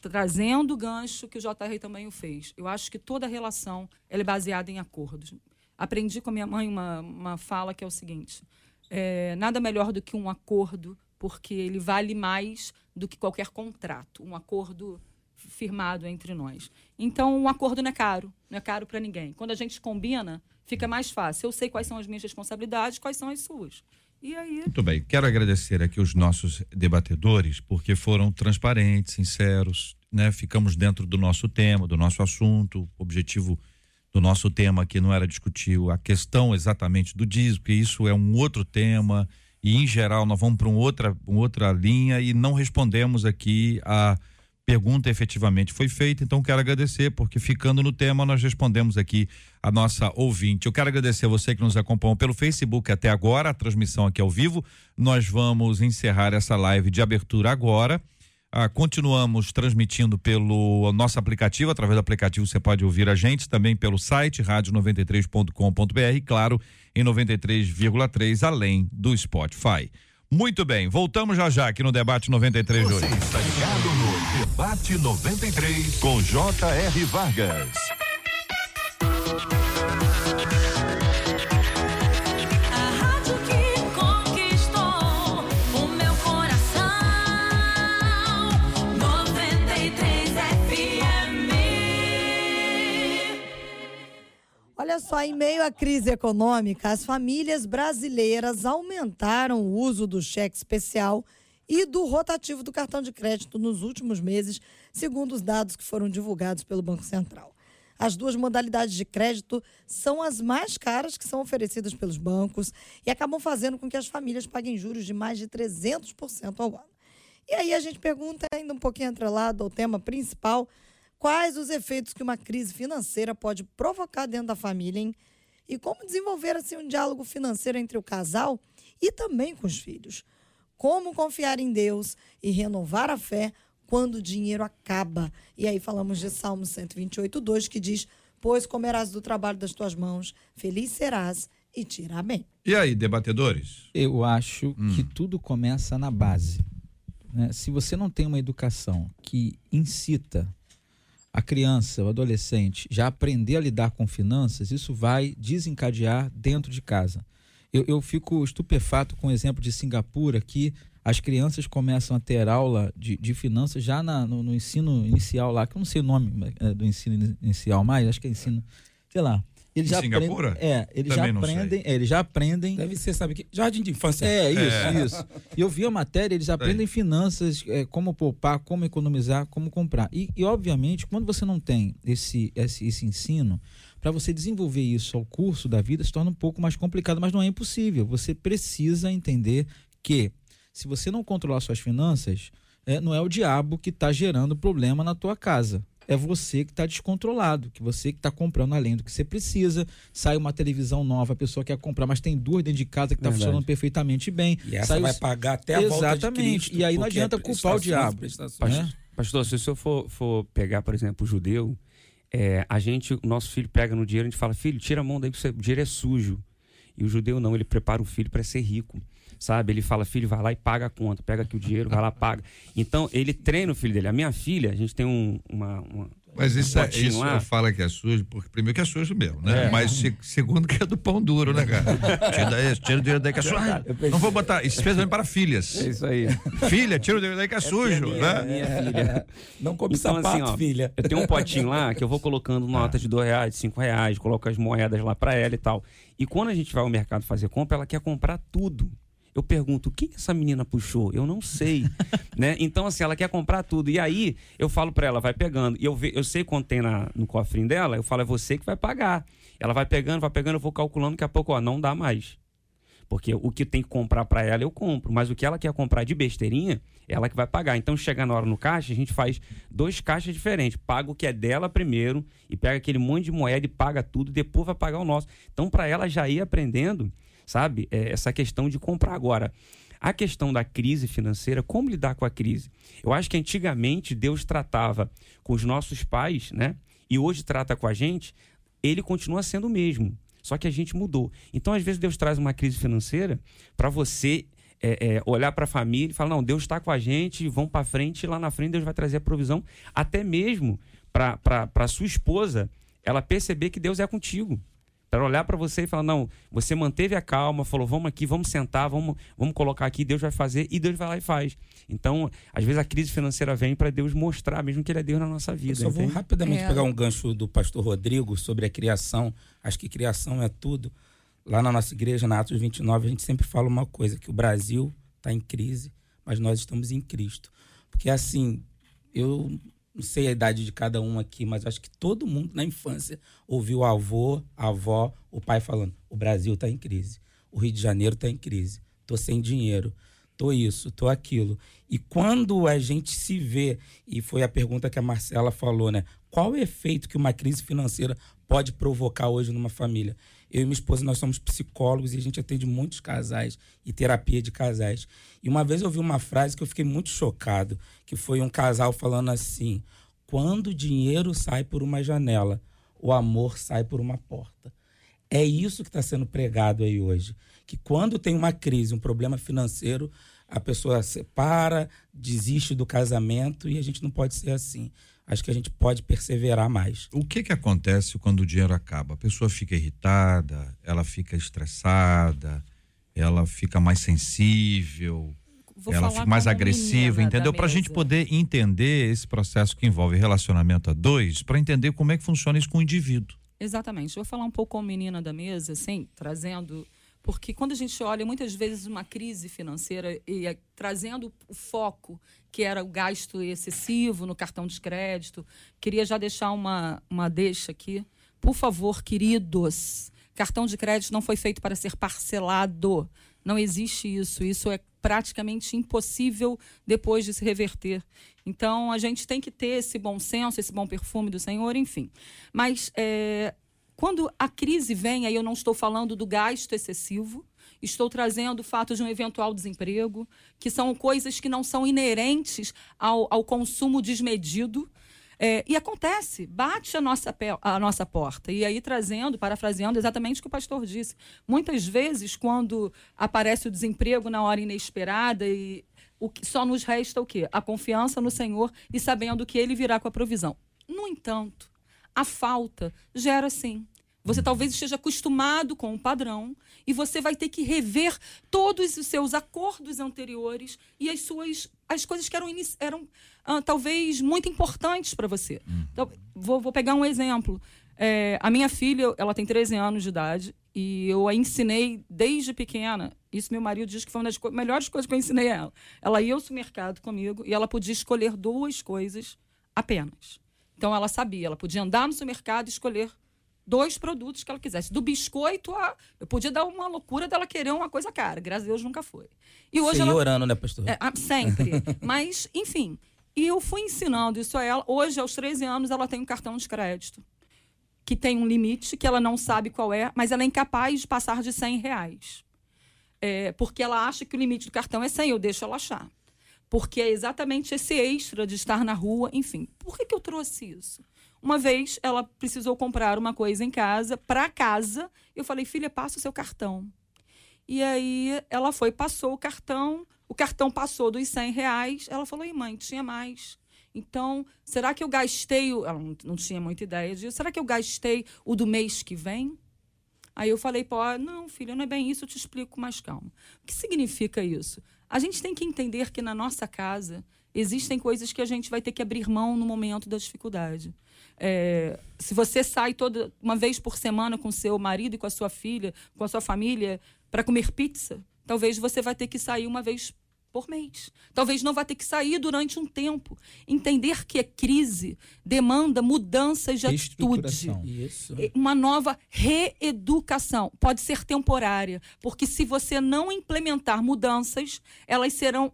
E: trazendo o gancho que o JR também o fez. Eu acho que toda relação ela é baseada em acordos. Aprendi com a minha mãe uma, uma fala que é o seguinte: é, nada melhor do que um acordo, porque ele vale mais do que qualquer contrato. Um acordo firmado entre nós. Então, um acordo não é caro, não é caro para ninguém. Quando a gente combina, fica mais fácil. Eu sei quais são as minhas responsabilidades, quais são as suas. E aí,
A: Muito bem, quero agradecer aqui os nossos debatedores, porque foram transparentes, sinceros, né? Ficamos dentro do nosso tema, do nosso assunto. Objetivo do nosso tema aqui não era discutir a questão exatamente do dízimo, porque isso é um outro tema, e em geral nós vamos para um outra, uma outra linha e não respondemos aqui a pergunta efetivamente foi feita, então quero agradecer, porque ficando no tema, nós respondemos aqui a nossa ouvinte. Eu quero agradecer a você que nos acompanhou pelo Facebook até agora, a transmissão aqui ao vivo. Nós vamos encerrar essa live de abertura agora. Ah, continuamos transmitindo pelo nosso aplicativo, através do aplicativo você pode ouvir a gente, também pelo site rádio93.com.br, e claro, em 93,3 além do Spotify. Muito bem, voltamos já já aqui no debate 93 de hoje.
C: Você está ligado no Debate 93 com J.R. Vargas.
B: Olha só, em meio à crise econômica, as famílias brasileiras aumentaram o uso do cheque especial e do rotativo do cartão de crédito nos últimos meses, segundo os dados que foram divulgados pelo Banco Central. As duas modalidades de crédito são as mais caras que são oferecidas pelos bancos e acabam fazendo com que as famílias paguem juros de mais de 300% ao ano. E aí a gente pergunta, ainda um pouquinho atrelado ao tema principal, quais os efeitos que uma crise financeira pode provocar dentro da família, hein? E como desenvolver assim um diálogo financeiro entre o casal e também com os filhos. Como confiar em Deus e renovar a fé quando o dinheiro acaba. E aí falamos de Salmo 128, 2, que diz: Pois comerás do trabalho das tuas mãos, feliz serás e te irá bem.
A: E aí, debatedores?
D: Eu acho que tudo começa na base. né? Se você não tem uma educação que incita a criança, o adolescente, já aprender a lidar com finanças, isso vai desencadear dentro de casa. Eu, eu fico estupefato com o exemplo de Singapura, que as crianças começam a ter aula de, de finanças já na- no, no ensino inicial lá, que eu não sei o nome eh, do ensino ini- inicial mais, acho que é ensino, sei lá. Eles
A: Em
D: já
A: Singapura?
D: aprendem, é, eles já
A: Também sei.
D: aprendem, é, eles já aprendem
G: Deve ser, sabe que? Jardim de infância.
D: é, isso, isso. E eu vi a matéria, eles aprendem finanças, é, como poupar, como economizar, como comprar. E, e, obviamente, quando você não tem esse, esse, esse ensino, para você desenvolver isso ao curso da vida se torna um pouco mais complicado, mas não é impossível. Você precisa entender que se você não controlar suas finanças, é, não é o diabo que está gerando problema na tua casa. É você que está descontrolado, que você que está comprando além do que você precisa. Sai uma televisão nova, a pessoa quer comprar, mas tem duas dentro de casa que está funcionando perfeitamente bem.
G: E essa
D: Sai
G: vai
D: os-
G: pagar até a volta de
D: Exatamente.
G: Cristo.
D: E aí não adianta
G: é
D: culpar o diabo. né?
F: Pastor, se o senhor for, for pegar, por exemplo, o judeu, é, a gente, o nosso filho pega no dinheiro, a gente fala, filho, tira a mão daí, que o dinheiro é sujo. E o judeu não, ele prepara o filho para ser rico. Sabe? Ele fala, filho, vai lá e paga a conta, pega aqui o dinheiro, vai lá, paga. Então, ele treina o filho dele. A minha filha, a gente tem um, uma, uma-
A: Mas
F: um
A: isso, é,
F: potinho
A: isso
F: lá.
A: fala que é sujo, porque primeiro que é sujo mesmo, né? Mas se- segundo que é do pão duro, né, cara? Tira daí, tira o dinheiro daí que é sujo. Ah, Não vou botar, especialmente para filhas.
F: É isso aí.
A: Filha, tira o dinheiro daí que é sujo,
F: minha,
A: né?
F: minha filha.
G: Não come
F: Então,
G: sapato,
F: assim, ó,
G: filha.
F: Eu tenho um potinho lá que eu vou colocando notas de dois reais, de cinco reais, coloco as moedas lá pra ela e tal. E quando a gente vai ao mercado fazer compra, ela quer comprar tudo. Eu pergunto, quem essa menina puxou? Eu não sei, né? Então, assim, ela quer comprar tudo. E aí, eu falo pra ela, vai pegando. E eu, ve, eu sei quanto tem na, no cofrinho dela, eu falo, é você que vai pagar. Ela vai pegando, vai pegando, eu vou calculando, daqui a pouco, ó, não dá mais. Porque o que tem que comprar pra ela, eu compro. Mas o que ela quer comprar de besteirinha, ela que vai pagar. Então, chega na hora no caixa, a gente faz dois caixas diferentes. Paga o que é dela primeiro e pega aquele monte de moeda e paga tudo, depois vai pagar o nosso. Então, pra ela já ir aprendendo, sabe, é, essa questão de comprar agora. A questão da crise financeira, como lidar com a crise? Eu acho que antigamente Deus tratava com os nossos pais, né? E hoje trata com a gente, ele continua sendo o mesmo. Só que a gente mudou. Então, às vezes, Deus traz uma crise financeira para você é, é, olhar para a família e falar: não, Deus está com a gente, vão para frente, e lá na frente Deus vai trazer a provisão, até mesmo para sua esposa ela perceber que Deus é contigo. Para olhar para você e falar: não, você manteve a calma, falou: vamos aqui, vamos sentar, vamos, vamos colocar aqui, Deus vai fazer, e Deus vai lá e faz. Então, às vezes a crise financeira vem para Deus mostrar, mesmo que Ele é Deus na nossa
G: Eu
F: vida.
G: só vou
F: entende?
G: rapidamente
E: É.
G: pegar um gancho do pastor Rodrigo sobre a criação. Acho que criação é tudo. Lá na nossa igreja, na Atos 29, a gente sempre fala uma coisa, que o Brasil está em crise, mas nós estamos em Cristo. Porque assim, eu não sei a idade de cada um aqui, mas acho que todo mundo na infância ouviu o avô, a avó, o pai falando: o Brasil está em crise, o Rio de Janeiro está em crise, tô sem dinheiro, tô isso, tô aquilo. E quando a gente se vê, e foi a pergunta que a Marcela falou, né? Qual o efeito que uma crise financeira pode provocar hoje numa família? Eu e minha esposa, nós somos psicólogos e a gente atende muitos casais e terapia de casais. E uma vez eu ouvi uma frase que eu fiquei muito chocado, que foi um casal falando assim: quando o dinheiro sai por uma janela, o amor sai por uma porta. É isso que está sendo pregado aí hoje. Que quando tem uma crise, um problema financeiro, a pessoa separa, desiste do casamento e a gente não pode ser assim. Acho que a gente pode perseverar mais.
A: O que que acontece quando o dinheiro acaba? A pessoa fica irritada, ela fica estressada, ela fica mais sensível,
E: Vou
A: ela fica mais agressiva, entendeu? Para a gente poder entender esse processo que envolve relacionamento a dois, para entender como é que funciona isso com o indivíduo.
E: Exatamente. Vou falar um pouco como menina da mesa, assim, trazendo. Porque quando a gente olha muitas vezes uma crise financeira e é, trazendo o foco, que era o gasto excessivo no cartão de crédito, queria já deixar uma, uma deixa aqui. Por favor, queridos, cartão de crédito não foi feito para ser parcelado. Não existe isso. Isso é praticamente impossível depois de se reverter. Então, a gente tem que ter esse bom senso, esse bom perfume do Senhor, enfim. Mas é, quando a crise vem, aí eu não estou falando do gasto excessivo, estou trazendo o fato de um eventual desemprego, que são coisas que não são inerentes ao, ao consumo desmedido. É, e acontece, bate a nossa, a nossa porta. E aí, trazendo, parafraseando exatamente o que o pastor disse. Muitas vezes, quando aparece o desemprego na hora inesperada, e o que, só nos resta o quê? A confiança no Senhor e sabendo que Ele virá com a provisão. No entanto, a falta gera sim. Você talvez esteja acostumado com o padrão e você vai ter que rever todos os seus acordos anteriores e as suas as coisas que eram, eram ah, talvez muito importantes para você. Então, vou, vou pegar um exemplo. É, a minha filha, ela tem 13 anos de idade e eu a ensinei desde pequena. Isso meu marido diz que foi uma das co- melhores coisas que eu ensinei a ela. Ela ia ao supermercado comigo e ela podia escolher duas coisas apenas. Então ela sabia, ela podia andar no supermercado e escolher dois produtos que ela quisesse. Do biscoito a. Eu podia dar uma loucura dela querer uma coisa cara. Graças a Deus nunca foi. E hoje
G: Você
E: ela.
G: orando, né, pastor?
E: É, ah, sempre. Mas, enfim. E eu fui ensinando isso a ela. Hoje, aos 13 anos, ela tem um cartão de crédito. Que tem um limite, que ela não sabe qual é, mas ela é incapaz de passar de 100 reais. É, porque ela acha que o limite do cartão é 100, eu deixo ela achar. Porque é exatamente esse extra de estar na rua, enfim. Por que, que eu trouxe isso? Uma vez ela precisou comprar uma coisa em casa, para casa. Eu falei, filha, passa o seu cartão. E aí ela foi, passou o cartão, o cartão passou dos 100 reais. Ela falou, e mãe, tinha mais. Então, será que eu gastei. o-" Ela não, tinha muita ideia disso. Será que eu gastei o do mês que vem? Aí eu falei, pô, não, filha, não é bem isso, eu te explico mais calma. O que significa isso? A gente tem que entender que na nossa casa existem coisas que a gente vai ter que abrir mão no momento da dificuldade. É, se você sai toda uma vez por semana com seu marido e com a sua filha, com a sua família, para comer pizza, talvez você vai ter que sair uma vez por mês. Talvez não vá ter que sair durante um tempo. Entender que a crise demanda mudanças de atitude.
G: Isso.
E: Uma nova reeducação. Pode ser temporária, porque se você não implementar mudanças, elas serão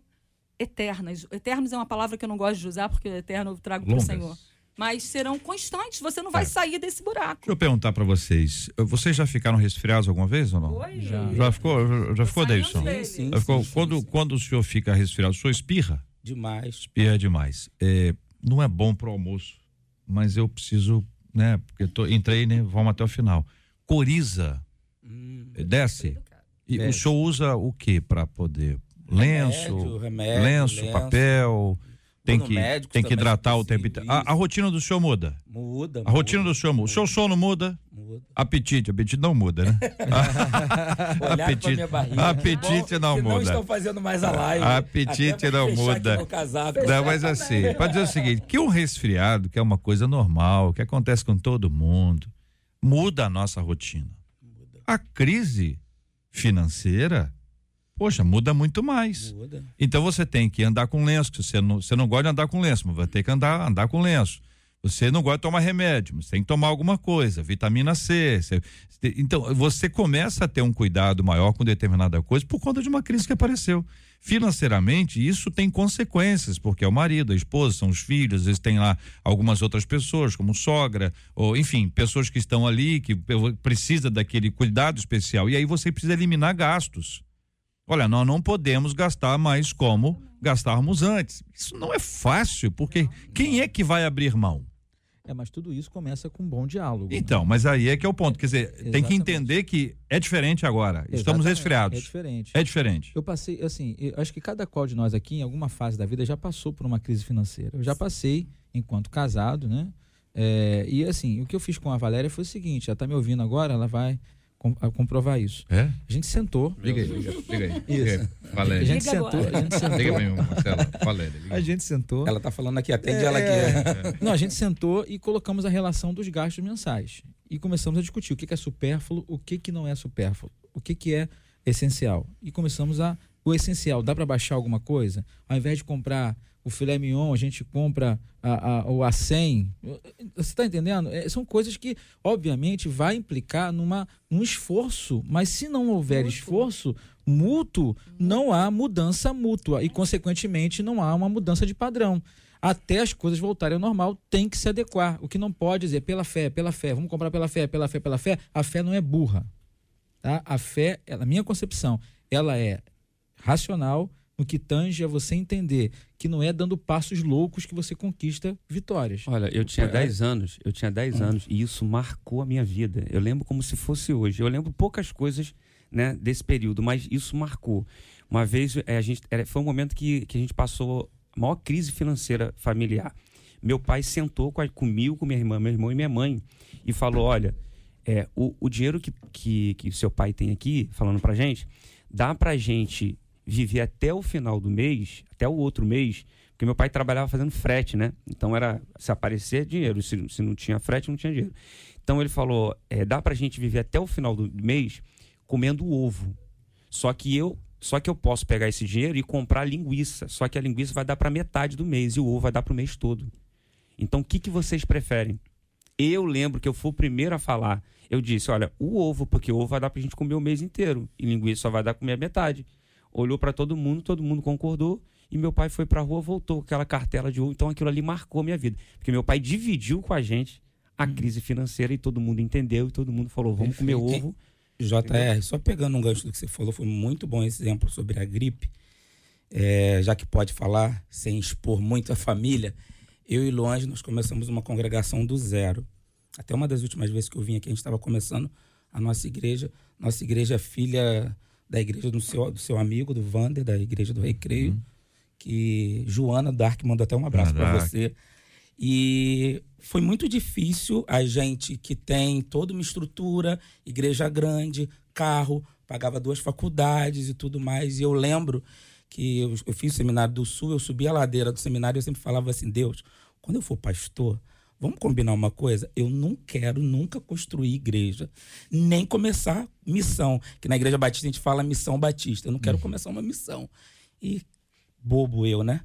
E: eternas. Eternos é uma palavra que eu não gosto de usar, porque eterno eu trago para o. Senhor. Mas serão constantes. Você não vai
A: É.
E: sair desse buraco.
A: Deixa eu perguntar pra vocês. Vocês já ficaram resfriados alguma vez ou não?
E: Oi?
D: Já.
A: Já ficou, já, já ficou, Davidson?
E: dele.
G: Sim,
A: Já ficou-
G: sim, sim,
A: quando,
G: sim.
A: quando o senhor fica resfriado, o senhor espirra?
G: Demais.
A: Espirra demais. É, não é bom pro almoço, mas eu preciso, né? Porque tô, entrei, né? Vamos até o final. Coriza,
G: Hum.
A: desce. E o
G: Desce.
A: senhor usa o que para poder? Lenço,
G: Remédio, remédio,
A: lenço,
G: lenço.
A: papel. Tem que, tem que hidratar o tempo inteiro. A, a rotina do senhor muda.
G: Muda.
A: A rotina do senhor muda. O seu sono muda.
G: Muda.
A: Apetite, apetite não muda, né? Apetite- apetite não muda.
G: Não estão fazendo mais a live.
A: Apetite não muda.
G: casaco.
A: Não, mas assim, pode dizer o seguinte, que um resfriado, que é uma coisa normal, que acontece com todo mundo, muda a nossa rotina. A crise financeira, poxa, muda muito mais.
G: Muda.
A: Então você tem que andar com lenço, você não, você não gosta de andar com lenço, mas vai ter que andar, andar com lenço. Você não gosta de tomar remédio, mas tem que tomar alguma coisa, vitamina C. você- então, você começa a ter um cuidado maior com determinada coisa por conta de uma crise que apareceu. Financeiramente, isso tem consequências, porque é o marido, a esposa, são os filhos, às vezes tem lá algumas outras pessoas, como sogra, ou enfim, pessoas que estão ali, que precisa daquele cuidado especial. E aí você precisa eliminar gastos. Olha, nós não podemos gastar mais como gastávamos antes. Isso não é fácil, porque quem é que vai abrir mão?
D: É, mas tudo isso começa com um bom diálogo. né?
A: Então, mas aí é que é o ponto. Quer dizer, tem que
D: Exatamente.
A: entender que é diferente agora. Estamos
D: Exatamente,
A: resfriados.
D: É diferente.
A: É diferente.
D: Eu passei, assim, eu acho que cada qual de nós aqui, em alguma fase da vida, já passou por uma crise financeira. Eu já passei enquanto casado, né? É, e assim, o que eu fiz com a Valéria foi o seguinte: ela tá me ouvindo agora, ela vai a comprovar isso.
A: É?
D: A gente sentou.
A: Liga aí, liga, liga aí.
D: Isso.
A: Aí.
D: A
A: Valéria.
D: gente
E: Liga
D: sentou,
E: agora.
D: a gente sentou.
A: Liga pra mim, Marcela. Valéria. liga.
D: A gente sentou.
G: Ela tá falando aqui, atende
D: É,
G: ela aqui.
D: é. Não, a gente sentou e colocamos a relação dos gastos mensais. E começamos a discutir o que que é supérfluo, o que, que não é supérfluo, o que, que é essencial. E começamos a. O essencial, dá para baixar alguma coisa? Ao invés de comprar o filé mignon, a gente compra a, a, o A100. Você está entendendo? É, são coisas que, obviamente, vai implicar numa, num esforço. Mas se não houver
E: Mútuo.
D: esforço mútuo, não há mudança mútua. E, consequentemente, não há uma mudança de padrão até as coisas voltarem ao normal, tem que se adequar. O que não pode dizer pela fé, pela fé, vamos comprar pela fé, pela fé, pela fé. A fé não é burra. Tá? A fé, na minha concepção, ela é racional no que tange a você entender que não é dando passos loucos que você conquista vitórias.
F: Olha, eu tinha
D: É.
F: 10 anos, eu tinha 10 anos e isso marcou a minha vida. Eu lembro como se fosse hoje. Eu lembro poucas coisas, né, desse período, mas isso marcou. Uma vez, é, a gente, era- foi um momento que, que a gente passou a maior crise financeira familiar. Meu pai sentou com a- comigo, com minha irmã, meu irmão e minha mãe e falou, olha, é, o, o dinheiro que, que, que seu pai tem aqui, falando pra gente, dá pra gente viver até o final do mês, até o outro mês, porque meu pai trabalhava fazendo frete, né? Então era se aparecer dinheiro, se, se não tinha frete, não tinha dinheiro. Então ele falou: é, dá pra gente viver até o final do mês comendo ovo. Só que eu. Só que eu posso pegar esse dinheiro e comprar linguiça. Só que a linguiça vai dar para metade do mês e o ovo vai dar para o mês todo. Então o que, que vocês preferem? Eu lembro que eu fui o primeiro a falar. Eu disse: olha, o ovo, porque o ovo vai dar pra gente comer o mês inteiro. E linguiça só vai dar pra comer a metade. Olhou para todo mundo, todo mundo concordou. E meu pai foi pra rua, voltou com aquela cartela de ovo. Então aquilo ali marcou minha vida. Porque meu pai dividiu com a gente a crise financeira e todo mundo entendeu. E todo mundo falou: vamos comer ovo.
G: JR, só pegando um gancho do que você falou, foi muito bom esse exemplo sobre a gripe. É, já que pode falar sem expor muito a família, eu e Luange nós começamos uma congregação do zero. Até uma das últimas vezes que eu vim aqui, a gente estava começando a nossa igreja. Nossa igreja é filha da igreja do seu, do seu amigo, do Vander, da igreja do Recreio. Que Joana Dark mandou até um abraço para você. E foi muito difícil a gente que tem toda uma estrutura, igreja grande, carro, pagava duas faculdades e tudo mais. E eu lembro que eu, eu fiz o seminário do Sul, eu subi a ladeira do seminário e eu sempre falava assim: Deus, quando eu for pastor, Vamos combinar uma coisa? Eu não quero nunca construir igreja, nem começar missão. Que na Igreja Batista a gente fala missão batista. Eu não quero começar uma missão. E bobo eu, né?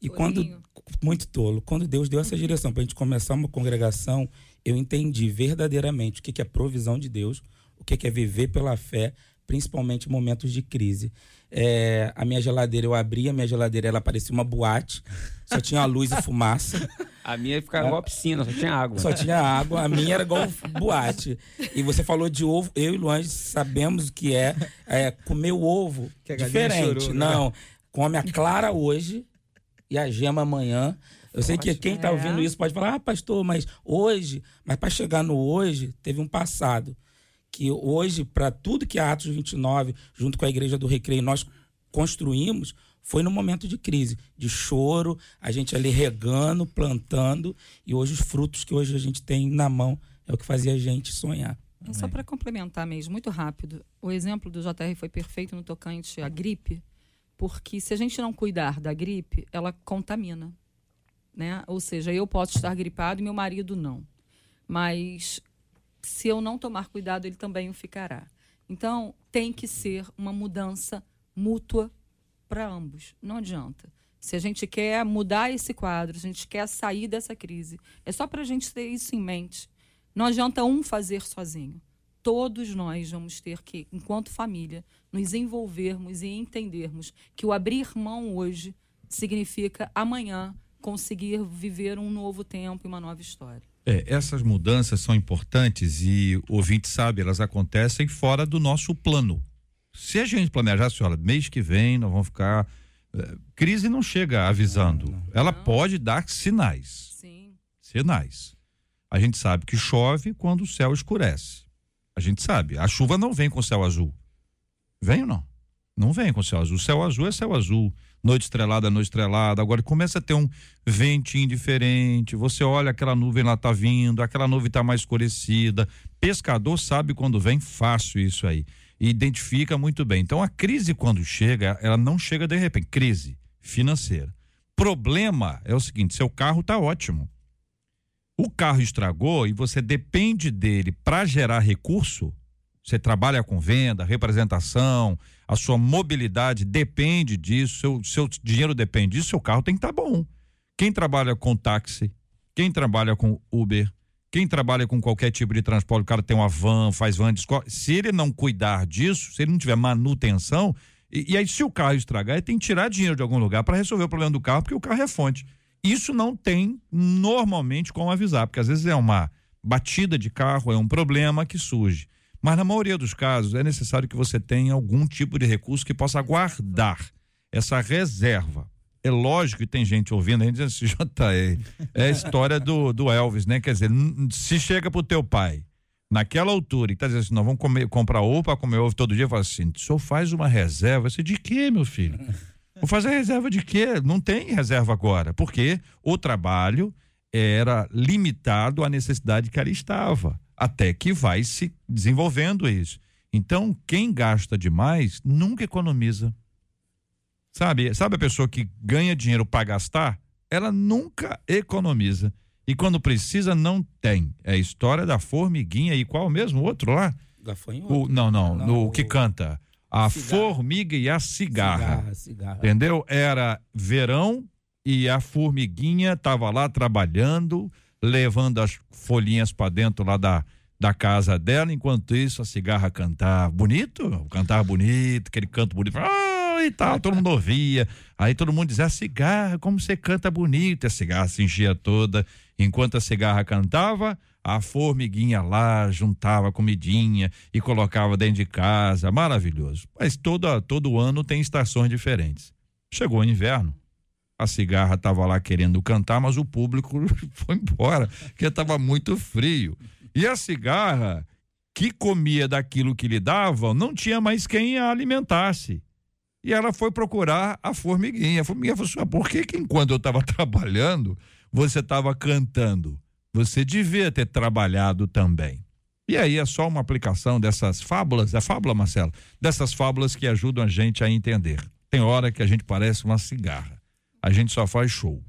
G: E quando. Muito tolo. Quando Deus deu essa direção para a gente começar uma congregação, eu entendi verdadeiramente o que é provisão de Deus, o que que é viver pela fé, principalmente em momentos de crise. É, a minha geladeira, eu abri a minha geladeira, ela parecia uma boate, só tinha luz e fumaça.
F: A minha ficava igual a piscina, só tinha água.
G: Só tinha água, a minha era igual boate. E você falou de ovo, eu e Luan sabemos o que é, é comer o ovo
D: Que
G: diferente.
D: chorou, né?
G: Não, come a clara hoje e a gema amanhã. Eu sei que quem está ouvindo isso pode falar, ah, pastor, mas hoje, mas para chegar no hoje, teve um passado. Que hoje, para tudo que a Atos 29, junto com a Igreja do Recreio, nós construímos, foi no momento de crise, de choro, a gente ali regando, plantando, e hoje os frutos que hoje a gente tem na mão é o que fazia a gente sonhar.
E: E Só para complementar mesmo, muito rápido, o exemplo do JR foi perfeito no tocante à gripe, porque se a gente não cuidar da gripe, ela contamina. Né? Ou seja, eu posso estar gripado e meu marido não. Mas se eu não tomar cuidado, ele também o ficará. Então, tem que ser uma mudança mútua para ambos. Não adianta. Se a gente quer mudar esse quadro, se a gente quer sair dessa crise, é só para a gente ter isso em mente. Não adianta um fazer sozinho. Todos nós vamos ter que, enquanto família, nos envolvermos e entendermos que o abrir mão hoje significa amanhã conseguir viver um novo tempo e uma nova história.
A: É, essas mudanças são importantes e o ouvinte sabe, elas acontecem fora do nosso plano. Se a gente planejasse, olha, mês que vem nós vamos ficar. eh, crise não chega avisando. Ela
E: Não.
A: pode dar sinais.
E: Sim.
A: Sinais. A gente sabe que chove quando o céu escurece. A gente sabe. A chuva não vem com céu azul. Vem ou não? Não vem com céu azul. Céu azul é céu azul. Noite estrelada, noite estrelada. Agora começa a ter um ventinho diferente. Você olha aquela nuvem lá tá vindo, aquela nuvem tá mais escurecida. Pescador sabe quando vem fácil isso aí. E identifica muito bem. Então a crise quando chega, ela não chega de repente. Crise financeira. Problema é o seguinte: seu carro tá ótimo. O carro estragou e você depende dele para gerar recurso. Você trabalha com venda, representação, a sua mobilidade depende disso, seu, seu dinheiro depende disso, seu carro tem que estar bom. Quem trabalha com táxi, quem trabalha com Uber, quem trabalha com qualquer tipo de transporte, o cara tem uma van, faz van de escola. Se ele não cuidar disso, se ele não tiver manutenção, e, e aí se o carro estragar, ele tem que tirar dinheiro de algum lugar para resolver o problema do carro, porque o carro é fonte. Isso não tem normalmente como avisar, porque às vezes é uma batida de carro, é um problema que surge. Mas na maioria dos casos é necessário que você tenha algum tipo de recurso que possa guardar essa reserva. É lógico que tem gente ouvindo aí dizendo assim, JR, é a história do, do Elvis, né? Quer dizer, se chega pro teu pai naquela altura e tá dizendo assim, nós vamos comer, comprar ovo para comer ovo todo dia, fala assim, o senhor faz uma reserva, você de quê, meu filho? Vou fazer reserva de quê? Não tem reserva agora, porque o trabalho era limitado à necessidade que ela estava, até que vai se desenvolvendo isso. Então, quem gasta demais nunca economiza. Sabe? Sabe a pessoa que ganha dinheiro para gastar? Ela nunca economiza. E quando precisa, não tem. É a história da formiguinha e qual mesmo? O outro lá?
G: Gafanhoto.
A: O, não, não,
G: Não,
A: no
G: o-
A: que canta. A
G: Cigarra.
A: formiga e a cigarra.
G: Cigarra, cigarra.
A: Entendeu? Era verão e a formiguinha tava lá trabalhando, levando as folhinhas para dentro lá da, da casa dela, enquanto isso a cigarra cantava. Bonito? Cantava bonito, aquele canto bonito. Ah, e tal, todo mundo ouvia. Aí todo mundo dizia, "Ah, cigarra, como você canta bonito. E a cigarra se enchia toda. Enquanto a cigarra cantava, a formiguinha lá juntava comidinha e colocava dentro de casa. Maravilhoso. Mas todo, todo ano tem estações diferentes. Chegou o inverno, a cigarra estava lá querendo cantar, mas o público foi embora, porque estava muito frio. E a cigarra, que comia daquilo que lhe davam, não tinha mais quem a alimentasse. E ela foi procurar a formiguinha. A formiguinha falou assim: "Ah, por que, que enquanto eu estava trabalhando, você estava cantando? Você devia ter trabalhado também. E aí é só uma aplicação dessas fábulas, é fábula, Marcelo? Dessas fábulas que ajudam a gente a entender. Tem hora que a gente parece uma cigarra. A gente só faz show.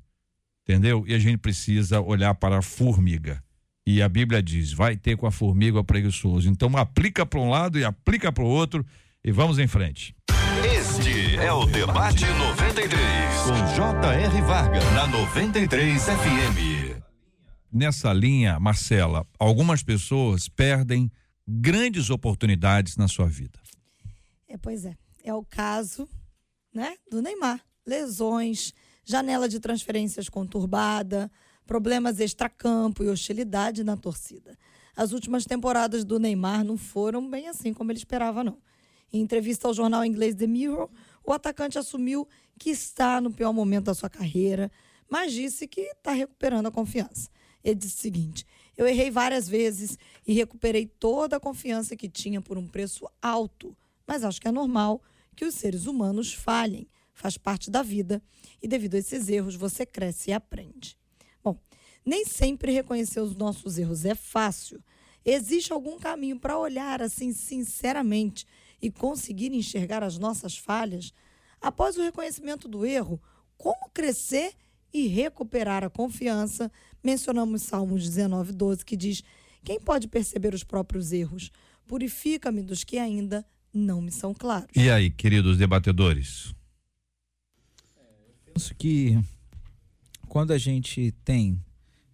A: entendeu? E a gente precisa olhar para a formiga. E a Bíblia diz: vai ter com a formiga preguiçoso. Então aplica para um lado e aplica para o outro e vamos em frente.
C: Este é o Debate 93, com J.R. Varga, na 93 FM.
A: Nessa linha, Marcela, algumas pessoas perdem grandes oportunidades na sua vida.
B: É, pois é. É o caso, né, do Neymar. Lesões, janela de transferências conturbada, problemas extracampo e hostilidade na torcida. As últimas temporadas do Neymar não foram bem assim como ele esperava, não. Em entrevista ao jornal inglês The Mirror, o atacante assumiu que está no pior momento da sua carreira, mas disse que está recuperando a confiança. Ele disse o seguinte: Eu errei várias vezes e recuperei toda a confiança que tinha por um preço alto, mas acho que é normal que os seres humanos falhem, faz parte da vida e devido a esses erros você cresce e aprende. Bom, nem sempre reconhecer os nossos erros é fácil. Existe algum caminho para olhar assim sinceramente e conseguir enxergar as nossas falhas? Após o reconhecimento do erro, como crescer e recuperar a confiança? Mencionamos Salmos 19, 12, que diz: Quem pode perceber os próprios erros? Purifica-me dos que ainda não me são claros.
A: E aí, queridos debatedores?
D: Penso que quando a gente tem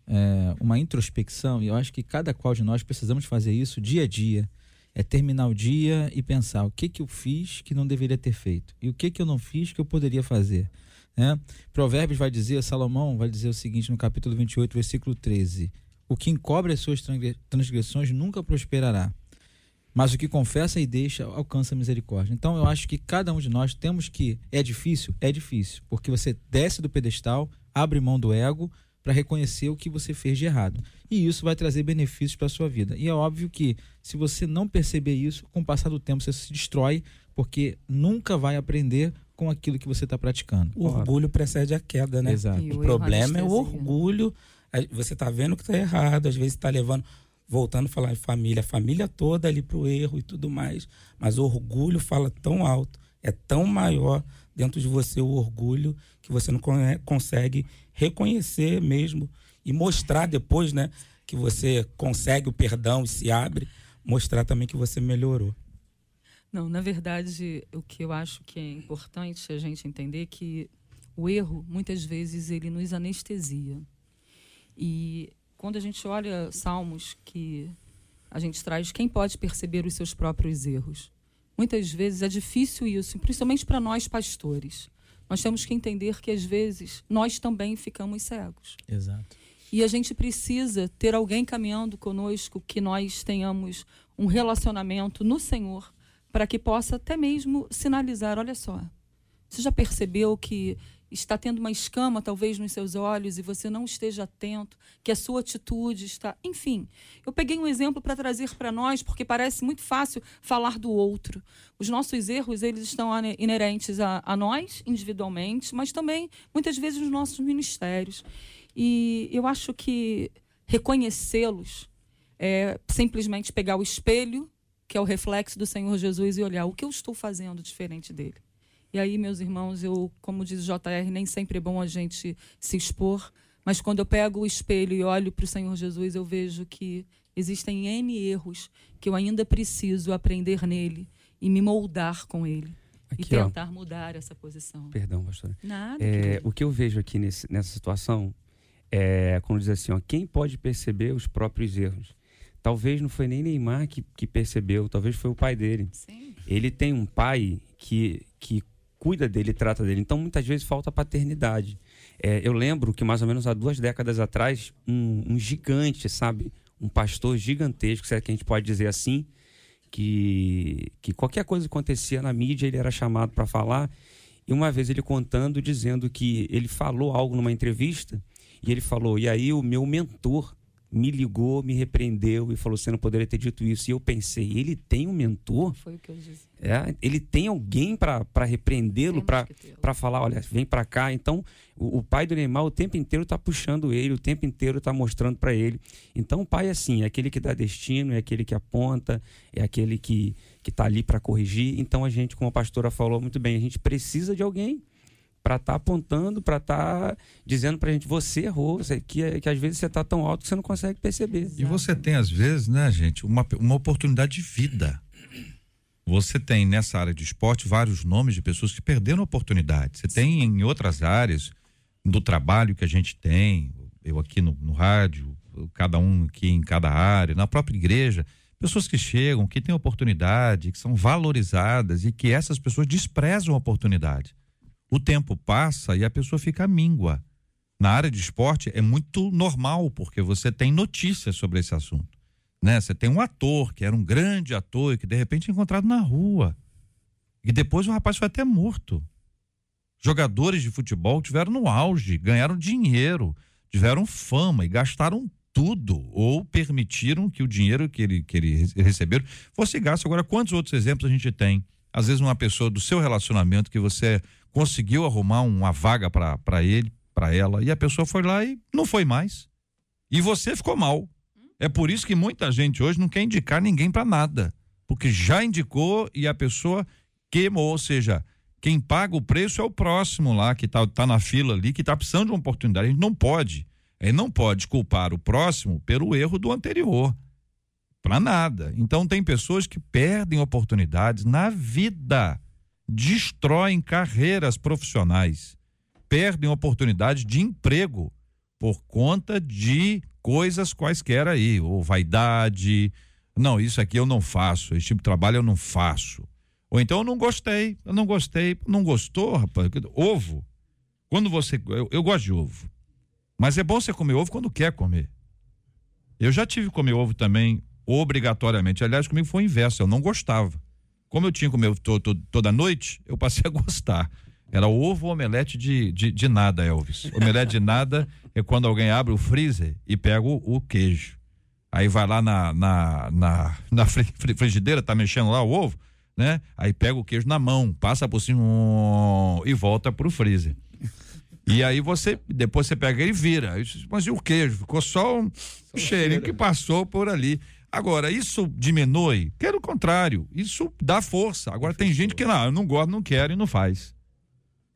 D: é, uma introspecção, e eu acho que cada qual de nós precisamos fazer isso dia a dia, é terminar o dia e pensar o que que eu fiz que não deveria ter feito e o que que eu não fiz que eu poderia fazer. Né? Provérbios vai dizer, Salomão vai dizer o seguinte no capítulo 28, versículo 13: O que encobre as suas transgre- transgressões nunca prosperará, mas o que confessa e deixa alcança a misericórdia. Então eu acho que cada um de nós temos que. É difícil? É difícil, porque você desce do pedestal, abre mão do ego para reconhecer o que você fez de errado. E isso vai trazer benefícios para a sua vida. E é óbvio que se você não perceber isso, com o passar do tempo você se destrói, porque nunca vai aprender com aquilo que você está praticando.
G: O orgulho precede a queda, né?
D: Exato.
E: E
G: O
E: o
G: problema é o
E: erro
G: orgulho. Você tá vendo que tá errado, às vezes tá levando, voltando a falar em família, a família toda ali pro erro e tudo mais. Mas o orgulho fala tão alto, é tão maior dentro de você o orgulho que você não consegue reconhecer mesmo e mostrar depois, né, que você consegue o perdão e se abre, mostrar também que você melhorou.
E: Não, na verdade, o que eu acho que é importante a gente entender é que o erro, muitas vezes, ele nos anestesia. E quando a gente olha salmos que a gente traz, quem pode perceber os seus próprios erros? Muitas vezes é difícil isso, principalmente para nós pastores. Nós temos que entender que, às vezes, nós também ficamos cegos.
D: Exato.
E: E a gente precisa ter alguém caminhando conosco que nós tenhamos um relacionamento no Senhor para que possa até mesmo sinalizar, olha só. Você já percebeu que está tendo uma escama talvez nos seus olhos e você não esteja atento, que a sua atitude está, enfim. Eu peguei um exemplo para trazer para nós porque parece muito fácil falar do outro. Os nossos erros, eles estão inerentes a, a nós individualmente, mas também muitas vezes nos nossos ministérios. E eu acho que reconhecê-los é simplesmente pegar o espelho, que é o reflexo do Senhor Jesus, e olhar o que eu estou fazendo diferente dele. E aí, meus irmãos, eu, como diz o JR, nem sempre é bom a gente se expor, mas quando eu pego o espelho e olho para o Senhor Jesus, eu vejo que existem N erros que eu ainda preciso aprender nele e me moldar com ele. e
F: Aqui, ó.
E: tentar mudar essa posição.
F: Perdão, pastora.
E: Nada.
F: É, o que eu vejo aqui nesse- nessa situação é quando diz assim, ó, quem pode perceber os próprios erros? Talvez não foi nem Neymar que, que percebeu, talvez foi o pai dele.
E: Sim.
F: Ele tem um pai que, que cuida dele, trata dele. Então, muitas vezes falta paternidade. É, eu lembro que mais ou menos há duas décadas atrás, um, um gigante, sabe? Um pastor gigantesco, se é que a gente pode dizer assim, que, que qualquer coisa que acontecia na mídia, ele era chamado para falar. E uma vez ele contando, dizendo que ele falou algo numa entrevista, e ele falou: e aí o meu mentor me ligou, me repreendeu e falou: você não poderia ter dito isso. E eu pensei: ele tem um mentor?
E: Foi o que eu disse.
F: É, ele tem alguém para repreendê-lo, para falar, olha, vem para cá. Então, o, o pai do Neymar o tempo inteiro tá puxando ele, o tempo inteiro tá mostrando para ele. Então, o pai é assim, é aquele que dá destino, é aquele que aponta, é aquele que que tá ali para corrigir. Então, a gente, como a pastora falou muito bem, a gente precisa de alguém para estar apontando, para estar dizendo pra gente, você errou, que, que às vezes você tá tão alto que você não consegue perceber.
A: E você tem, às vezes, né, gente, uma, uma oportunidade de vida. Você tem nessa área de esporte vários nomes de pessoas que perderam oportunidade. Você tem em outras áreas do trabalho que a gente tem, eu aqui no, no rádio, cada um aqui em cada área, na própria igreja, pessoas que chegam, que têm oportunidade, que são valorizadas e que essas pessoas desprezam a oportunidade. O tempo passa e a pessoa fica míngua. Na área de esporte é muito normal, porque você tem notícias sobre esse assunto. Né? Você tem um ator que era um grande ator e que de repente é encontrado na rua. E depois o rapaz foi até morto. Jogadores de futebol tiveram no auge, ganharam dinheiro, tiveram fama e gastaram tudo ou permitiram que o dinheiro que ele que ele re- receberam fosse gasto. Agora, quantos outros exemplos a gente tem? Às vezes uma pessoa do seu relacionamento que você conseguiu arrumar uma vaga para ele, para ela, e a pessoa foi lá e não foi mais. E você ficou mal. É por isso que muita gente hoje não quer indicar ninguém para nada, porque já indicou e a pessoa queimou, ou seja, quem paga o preço é o próximo lá que tá, tá na fila ali, que tá precisando de uma oportunidade. A gente não pode, a gente não pode culpar o próximo pelo erro do anterior. Para nada. Então tem pessoas que perdem oportunidades na vida, destroem carreiras profissionais, perdem oportunidades de emprego por conta de coisas quaisquer aí, ou vaidade. Não, isso aqui eu não faço, esse tipo de trabalho eu não faço. Ou então eu não gostei, eu não gostei, não gostou, rapaz. Ovo. Quando você. Eu, eu gosto de ovo. Mas é bom você comer ovo quando quer comer. Eu já tive que comer ovo também, obrigatoriamente. Aliás, comigo foi o inverso, eu não gostava. Como eu tinha ovo to- to- toda noite, eu passei a gostar. Era ovo ou omelete de, de, de nada, Elvis. Omelete de nada é quando alguém abre o freezer e pega o, o queijo. Aí vai lá na, na, na, na fri- fri- frigideira, tá mexendo lá o ovo, né? Aí pega o queijo na mão, passa por cima e volta pro freezer. E aí você, depois você pega ele e vira. Mas e o queijo? Ficou só um cheirinho que passou por ali. Agora, isso diminui? Pelo contrário, isso dá força. Agora tem gente que não, eu não gosto, não quero e não faz.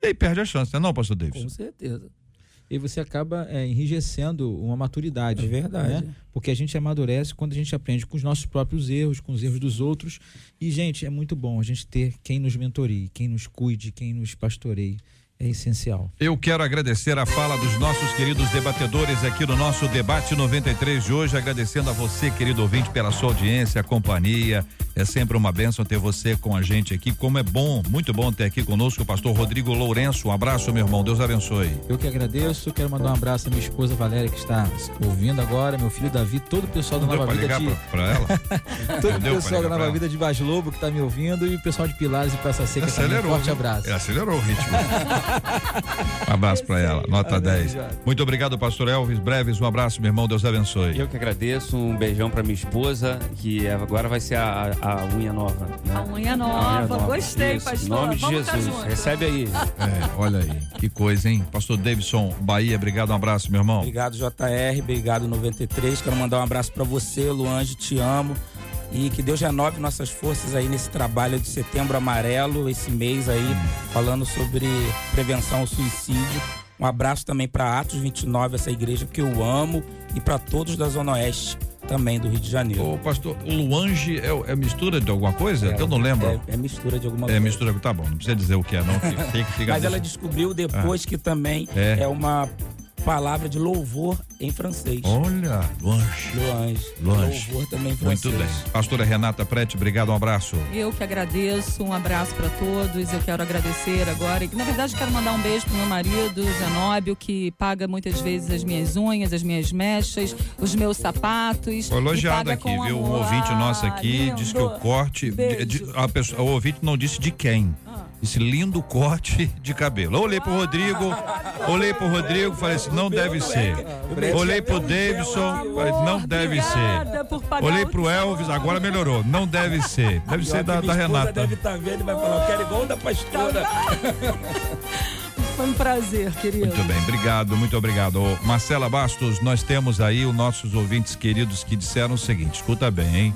A: E aí perde a chance, né? Não, pastor Davis?
G: Com certeza.
D: E você acaba é, enrijecendo uma maturidade.
G: É verdade.
D: né? Porque a gente amadurece quando a gente aprende com os nossos próprios erros, com os erros dos outros. E, gente, é muito bom a gente ter quem nos mentorie, quem nos cuide, quem nos pastoreie. É essencial.
A: Eu quero agradecer a fala dos nossos queridos debatedores aqui no nosso debate 93 de hoje, agradecendo a você, querido ouvinte, pela sua audiência, companhia. É sempre uma bênção ter você com a gente aqui. Como é bom, muito bom ter aqui conosco o pastor Rodrigo Lourenço. Um abraço, meu irmão. Deus abençoe.
D: Eu que agradeço, quero mandar um abraço à minha esposa Valéria, que está ouvindo agora, meu filho Davi, todo o pessoal da
A: Não
D: Nova Vida
A: ligar
D: de.
A: pra, pra ela?
D: Todo o pessoal da Nova? Vida de Bas Lobo que está me ouvindo e o pessoal de Pilares e Praça Seca também. Um
A: Acelerou.
D: forte abraço.
A: É, acelerou o ritmo. Um abraço pra ela, nota
D: Amém,
A: 10.
D: Jota.
A: Muito obrigado, pastor Elvis. Breves, um abraço, meu irmão. Deus abençoe.
F: Eu que agradeço, um beijão pra minha esposa, que agora vai ser a, a unha nova. né?
E: A unha
F: A
E: nova. Gostei,
F: Isso,
E: pastor.
F: Em nome de
E: Vamos
F: Jesus. Recebe aí.
A: É, olha aí, que coisa, hein? Pastor Davidson, Bahia, obrigado, um abraço, meu irmão.
G: Obrigado, JR. Obrigado, 93. Quero mandar um abraço pra você, Luange. Te amo. E que Deus renove nossas forças aí nesse trabalho de setembro amarelo, esse mês aí, falando sobre prevenção ao suicídio. Um abraço também para Atos 29, essa igreja que eu amo, e para todos da Zona Oeste também do Rio de Janeiro.
A: Ô, pastor, o Luange é, é mistura de alguma coisa? Que eu não lembro.
G: É, é mistura de alguma
A: É,
G: coisa.
A: mistura, tá bom, não precisa dizer o que é, não. Fica, fica, fica
G: Mas ela descobriu depois que também
A: É.
G: é. uma palavra de louvor em francês.
A: Olha, Luange.
G: Louange.
A: Louange.
G: Louvor também em francês.
A: Muito bem. Pastora Renata Prete, obrigado, um abraço.
E: Eu que agradeço, um abraço para todos. Eu quero agradecer agora. E, na verdade, quero mandar um beijo pro meu marido, Zenóbio, que paga muitas vezes as minhas unhas, as minhas mechas, os meus sapatos.
A: Foi elogiado aqui, viu? Um
E: amor.
A: ouvinte nosso
E: Ah,
A: aqui
E: lindo.
A: disse que o corte. de- de-
E: Beijo.
A: a pessoa, o ouvinte não disse de quem. Esse lindo corte de cabelo. Eu olhei pro Rodrigo, olhei pro Rodrigo, falei assim: não deve ser. Olhei pro Davidson, falei: não deve ser. Olhei
E: o
A: pro Elvis, agora melhorou. Não deve ser. Deve ser da, da Renata.
G: deve estar vendo e vai falar, eu quero igual o da pastora.
E: Foi um prazer, querido.
A: Muito bem, obrigado, muito obrigado. Ô, Marcela Bastos, nós temos aí os nossos ouvintes queridos que disseram o seguinte: escuta bem, hein?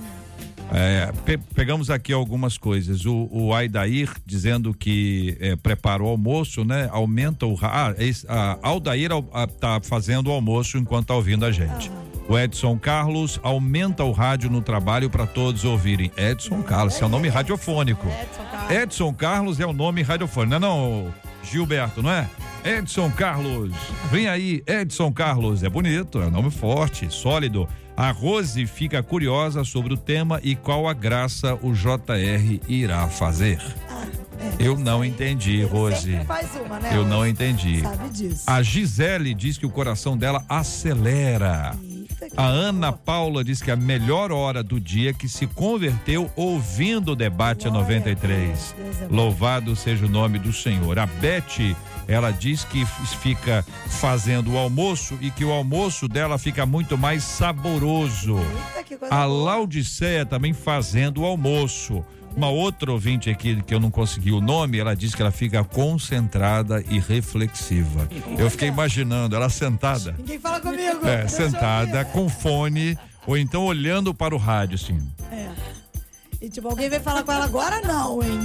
A: É, pe- pegamos aqui algumas coisas. O, o Aidair dizendo que é, prepara o almoço, né? Aumenta o. Ah, esse, a Aldair al- a- tá fazendo o almoço enquanto tá ouvindo a gente. O Edson Carlos aumenta o rádio no trabalho para todos ouvirem. Edson Carlos, é o nome radiofônico.
B: Edson Carlos.
A: Edson Carlos é o nome radiofônico, não é não, Gilberto, não é? Edson Carlos, vem aí, Edson Carlos, é bonito, é um nome forte, sólido. A Rose fica curiosa sobre o tema e qual a graça o JR irá fazer. Eu não entendi, Rose.
B: faz uma, né?
A: Eu não entendi.
B: Sabe disso.
A: A Gisele diz que o coração dela acelera. A Ana. Paula diz que é a melhor hora do dia que se converteu ouvindo o debate
B: Glória a
A: 93.
B: Deus, Deus é.
A: Louvado seja o nome do Senhor. A Beth, ela diz que fica fazendo o almoço e que o almoço dela fica muito mais saboroso. A. Laudiceia também fazendo o almoço. Uma outra ouvinte aqui que eu não consegui o nome, ela diz que ela fica concentrada e reflexiva. Eu fiquei imaginando ela sentada.
B: Ninguém fala comigo.
A: É, sentada com fone ou então olhando para o rádio, assim.
B: É. E tipo, alguém vem falar com ela agora não, hein?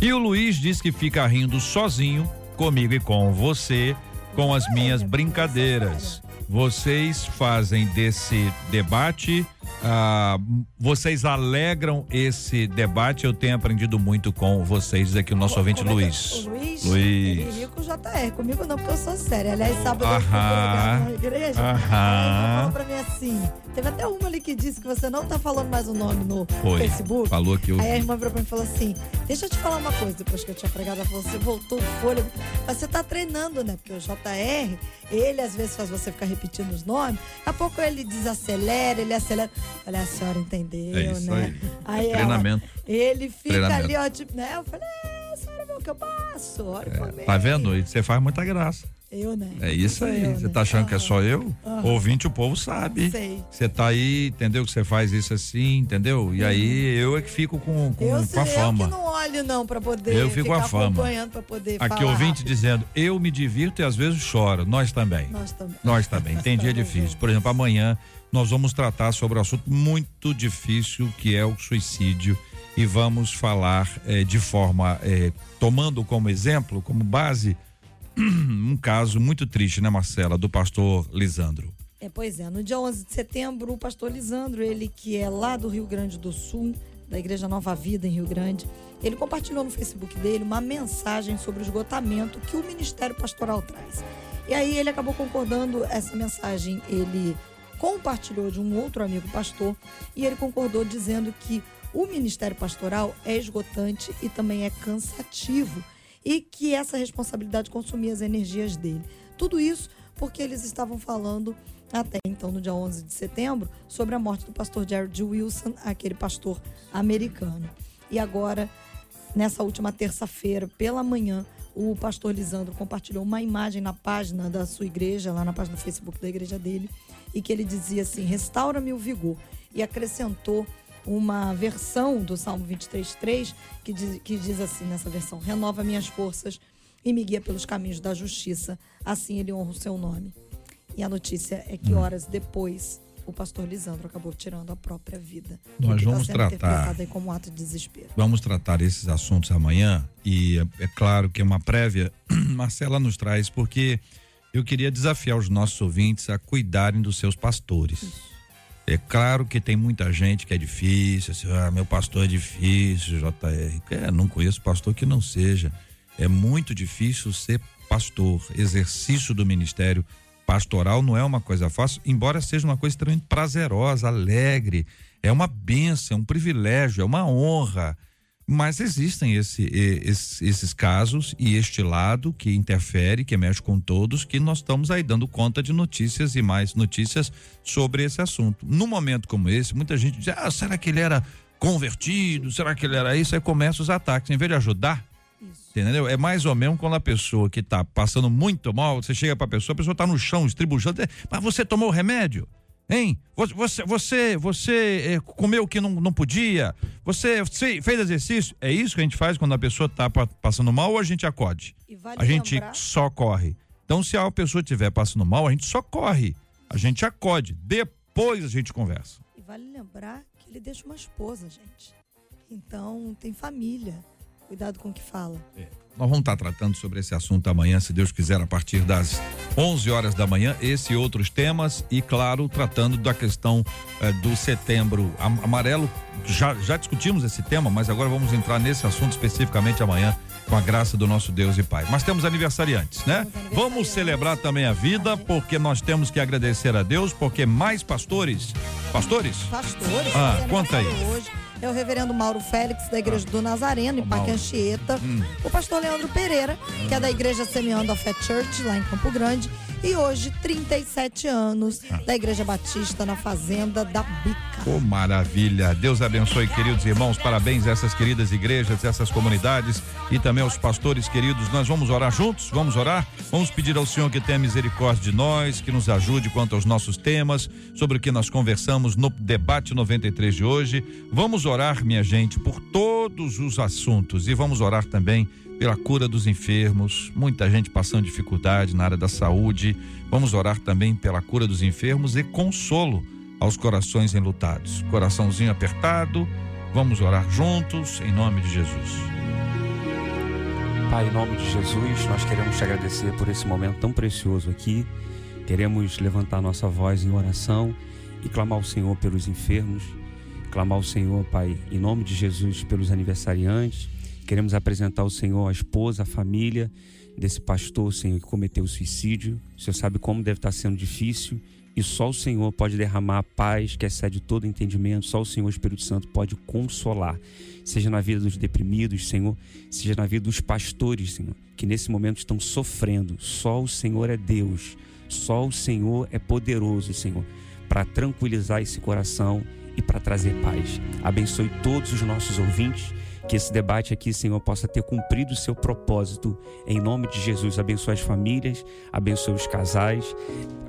A: E o Luiz diz que fica rindo sozinho, comigo e com você, com as minhas brincadeiras. Vocês fazem desse debate, ah, vocês alegram esse debate. Eu tenho aprendido muito com vocês, aqui o nosso ouvinte
B: Como é que é?
A: Luiz.
B: O Luiz?
A: Luiz.
B: Ele ri com o JR. Comigo não, porque eu sou séria. Aliás, sábado eu fui na igreja.
A: Aham.
B: Falou pra mim assim. Teve até uma ali que disse que você não tá falando mais o nome no
A: Foi.
B: Facebook.
A: Falou que eu.
B: Aí a irmã virou pra mim e falou assim: Deixa eu te falar uma coisa. Depois que eu tinha pregado, ela falou: Você voltou o fôlego. Mas você tá treinando, né? Porque o JR, ele às vezes faz você ficar repetindo os nomes. Daqui a pouco ele desacelera, ele acelera. Falei: A senhora entendeu,
A: É isso
B: né?
A: aí.
B: ela-
A: Treinamento.
B: ele fica
A: Treinamento.
B: ali, ó, tipo, né? Eu falei: É, a senhora viu o que eu passo? Por mim.
A: Tá vendo? E Você faz muita graça.
B: Eu, né?
A: É isso aí.
B: eu,
A: Você
B: né?
A: tá achando que é só eu? Ouvinte, o povo sabe.
B: Sei.
A: Você tá aí, entendeu? Que você faz isso assim, entendeu? E aí eu é que fico com, com,
B: Eu,
A: com a
B: eu que
A: fama.
B: não olho, não, pra poder
A: Eu fico com a fama.
B: acompanhando, pra poder
A: Aqui ouvinte
B: rápido.
A: dizendo, eu me divirto e às vezes choro. Nós também.
B: Nós também.
A: Nós também. Tem dia difícil. Por exemplo, amanhã nós vamos tratar sobre um assunto muito difícil que é o suicídio e vamos falar eh, de forma eh, tomando como exemplo, como base, um caso muito triste, né, Marcela, do pastor Lisandro.
B: É, pois é, no dia 11 de setembro, o pastor Lisandro, ele que é lá do Rio Grande do Sul, da Igreja Nova Vida em Rio Grande, ele compartilhou no Facebook dele uma mensagem sobre o esgotamento que o Ministério Pastoral traz. E aí ele acabou concordando, essa mensagem ele compartilhou de um outro amigo pastor e ele concordou dizendo que o Ministério Pastoral é esgotante e também é cansativo e que essa responsabilidade consumia as energias dele. Tudo isso porque eles estavam falando até então, no dia 11 de setembro, sobre a morte do pastor Jared Wilson, aquele pastor americano. E agora, nessa última terça-feira, pela manhã, o pastor Lisandro compartilhou uma imagem na página da sua igreja, lá na página do Facebook da igreja dele, e que ele dizia assim: restaura-me o vigor. E acrescentou uma versão do Salmo 23,3 que diz, que diz assim nessa versão: renova minhas forças e me guia pelos caminhos da justiça, assim ele honra o seu nome. E a notícia é que horas depois o pastor Lisandro acabou tirando a própria vida.
A: Nós
B: tá
A: vamos
B: sendo
A: tratar.
B: aí como um ato de desespero.
A: Vamos tratar esses assuntos amanhã e é, é claro que é uma prévia, Marcela nos traz, porque eu queria desafiar os nossos ouvintes a cuidarem dos seus pastores. É claro que tem muita gente que é difícil, assim, ah, meu pastor é difícil, JR. É, não conheço pastor que não seja. É muito difícil ser pastor. Exercício do ministério pastoral não é uma coisa fácil, embora seja uma coisa extremamente prazerosa, alegre. É uma bênção, é um privilégio, é uma honra. Mas existem esse, esses, esses casos e este lado que interfere, que mexe com todos, que nós estamos aí dando conta de notícias e mais notícias sobre esse assunto. Num momento como esse, muita gente diz: ah, será que ele era convertido? Será que ele era isso? Aí começam os ataques. Em vez de ajudar, Entendeu? É mais ou menos quando a pessoa que tá passando muito mal, você chega pra pessoa, a pessoa tá no chão, estribujando, é, mas você tomou o remédio? Hein? Você, você, você, eh, comeu o que não, não podia? Você, fez exercício? É isso que a gente faz quando a pessoa tá pa- passando mal ou a gente acode?
B: Vale
A: A gente
B: lembrar-
A: só corre. Então, se a pessoa estiver passando mal, a gente só corre. A gente acode. Depois a gente conversa.
B: E vale lembrar que ele deixa uma esposa, gente. Então, tem família. Cuidado com o que fala.
A: Nós vamos estar tratando sobre esse assunto amanhã, se Deus quiser, a partir das 11 horas da manhã, esse e outros temas e, claro, tratando da questão eh, do setembro am- amarelo. Já, já discutimos esse tema, mas agora vamos entrar nesse assunto especificamente amanhã, com a graça do nosso Deus e Pai. Mas temos aniversariantes, né? Vamos celebrar também a vida, porque nós temos que agradecer a Deus, porque mais pastores. Pastores?
B: Pastores,
A: Ah, conta aí.
B: hoje. É o reverendo Mauro Félix, da Igreja do Nazareno, em
A: Ô, Mauro.
B: Pacanchieta.
A: Hum.
B: O pastor Leandro Pereira, que é da Igreja Semeando a Fé Church, lá em Campo Grande. E hoje, 37 anos, da Igreja Batista, na Fazenda da Bica.
A: Oh, maravilha. Deus abençoe, queridos irmãos. Parabéns a essas queridas igrejas, essas comunidades e também aos pastores queridos. Nós vamos orar juntos? Vamos orar? Vamos pedir ao Senhor que tenha misericórdia de nós, que nos ajude quanto aos nossos temas, sobre o que nós conversamos no debate 93 de hoje. Vamos orar, minha gente, por todos os assuntos e vamos orar também pela cura dos enfermos, muita gente passando dificuldade na área da saúde. Vamos orar também pela cura dos enfermos e consolo aos corações enlutados. Coraçãozinho apertado, vamos orar juntos em nome de Jesus.
F: Pai, em nome de Jesus, nós queremos te agradecer por esse momento tão precioso aqui. Queremos levantar nossa voz em oração e clamar ao Senhor pelos enfermos, clamar ao Senhor, Pai, em nome de Jesus, pelos aniversariantes. Queremos apresentar ao Senhor a esposa, a família desse pastor, Senhor, que cometeu suicídio. O Senhor sabe como deve estar sendo difícil e só o Senhor pode derramar a paz que excede todo entendimento. Só o Senhor, Espírito Santo, pode consolar. Seja na vida dos deprimidos, Senhor, seja na vida dos pastores, Senhor, que nesse momento estão sofrendo. Só o Senhor é Deus. Só o Senhor é poderoso, Senhor, para tranquilizar esse coração e para trazer paz. Abençoe todos os nossos ouvintes. Que esse debate aqui, Senhor, possa ter cumprido o seu propósito. Em nome de Jesus, abençoe as famílias, abençoe os casais.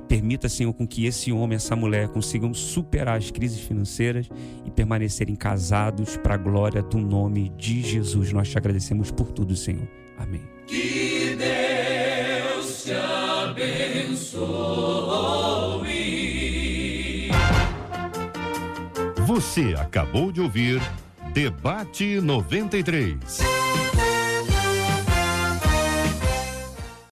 F: Permita, Senhor, com que esse homem, essa mulher consigam superar as crises financeiras e permanecerem casados para a glória do nome de Jesus. Nós te agradecemos por tudo, Senhor. Amém.
H: Que Deus te abençoe.
C: Você acabou de ouvir Debate 93.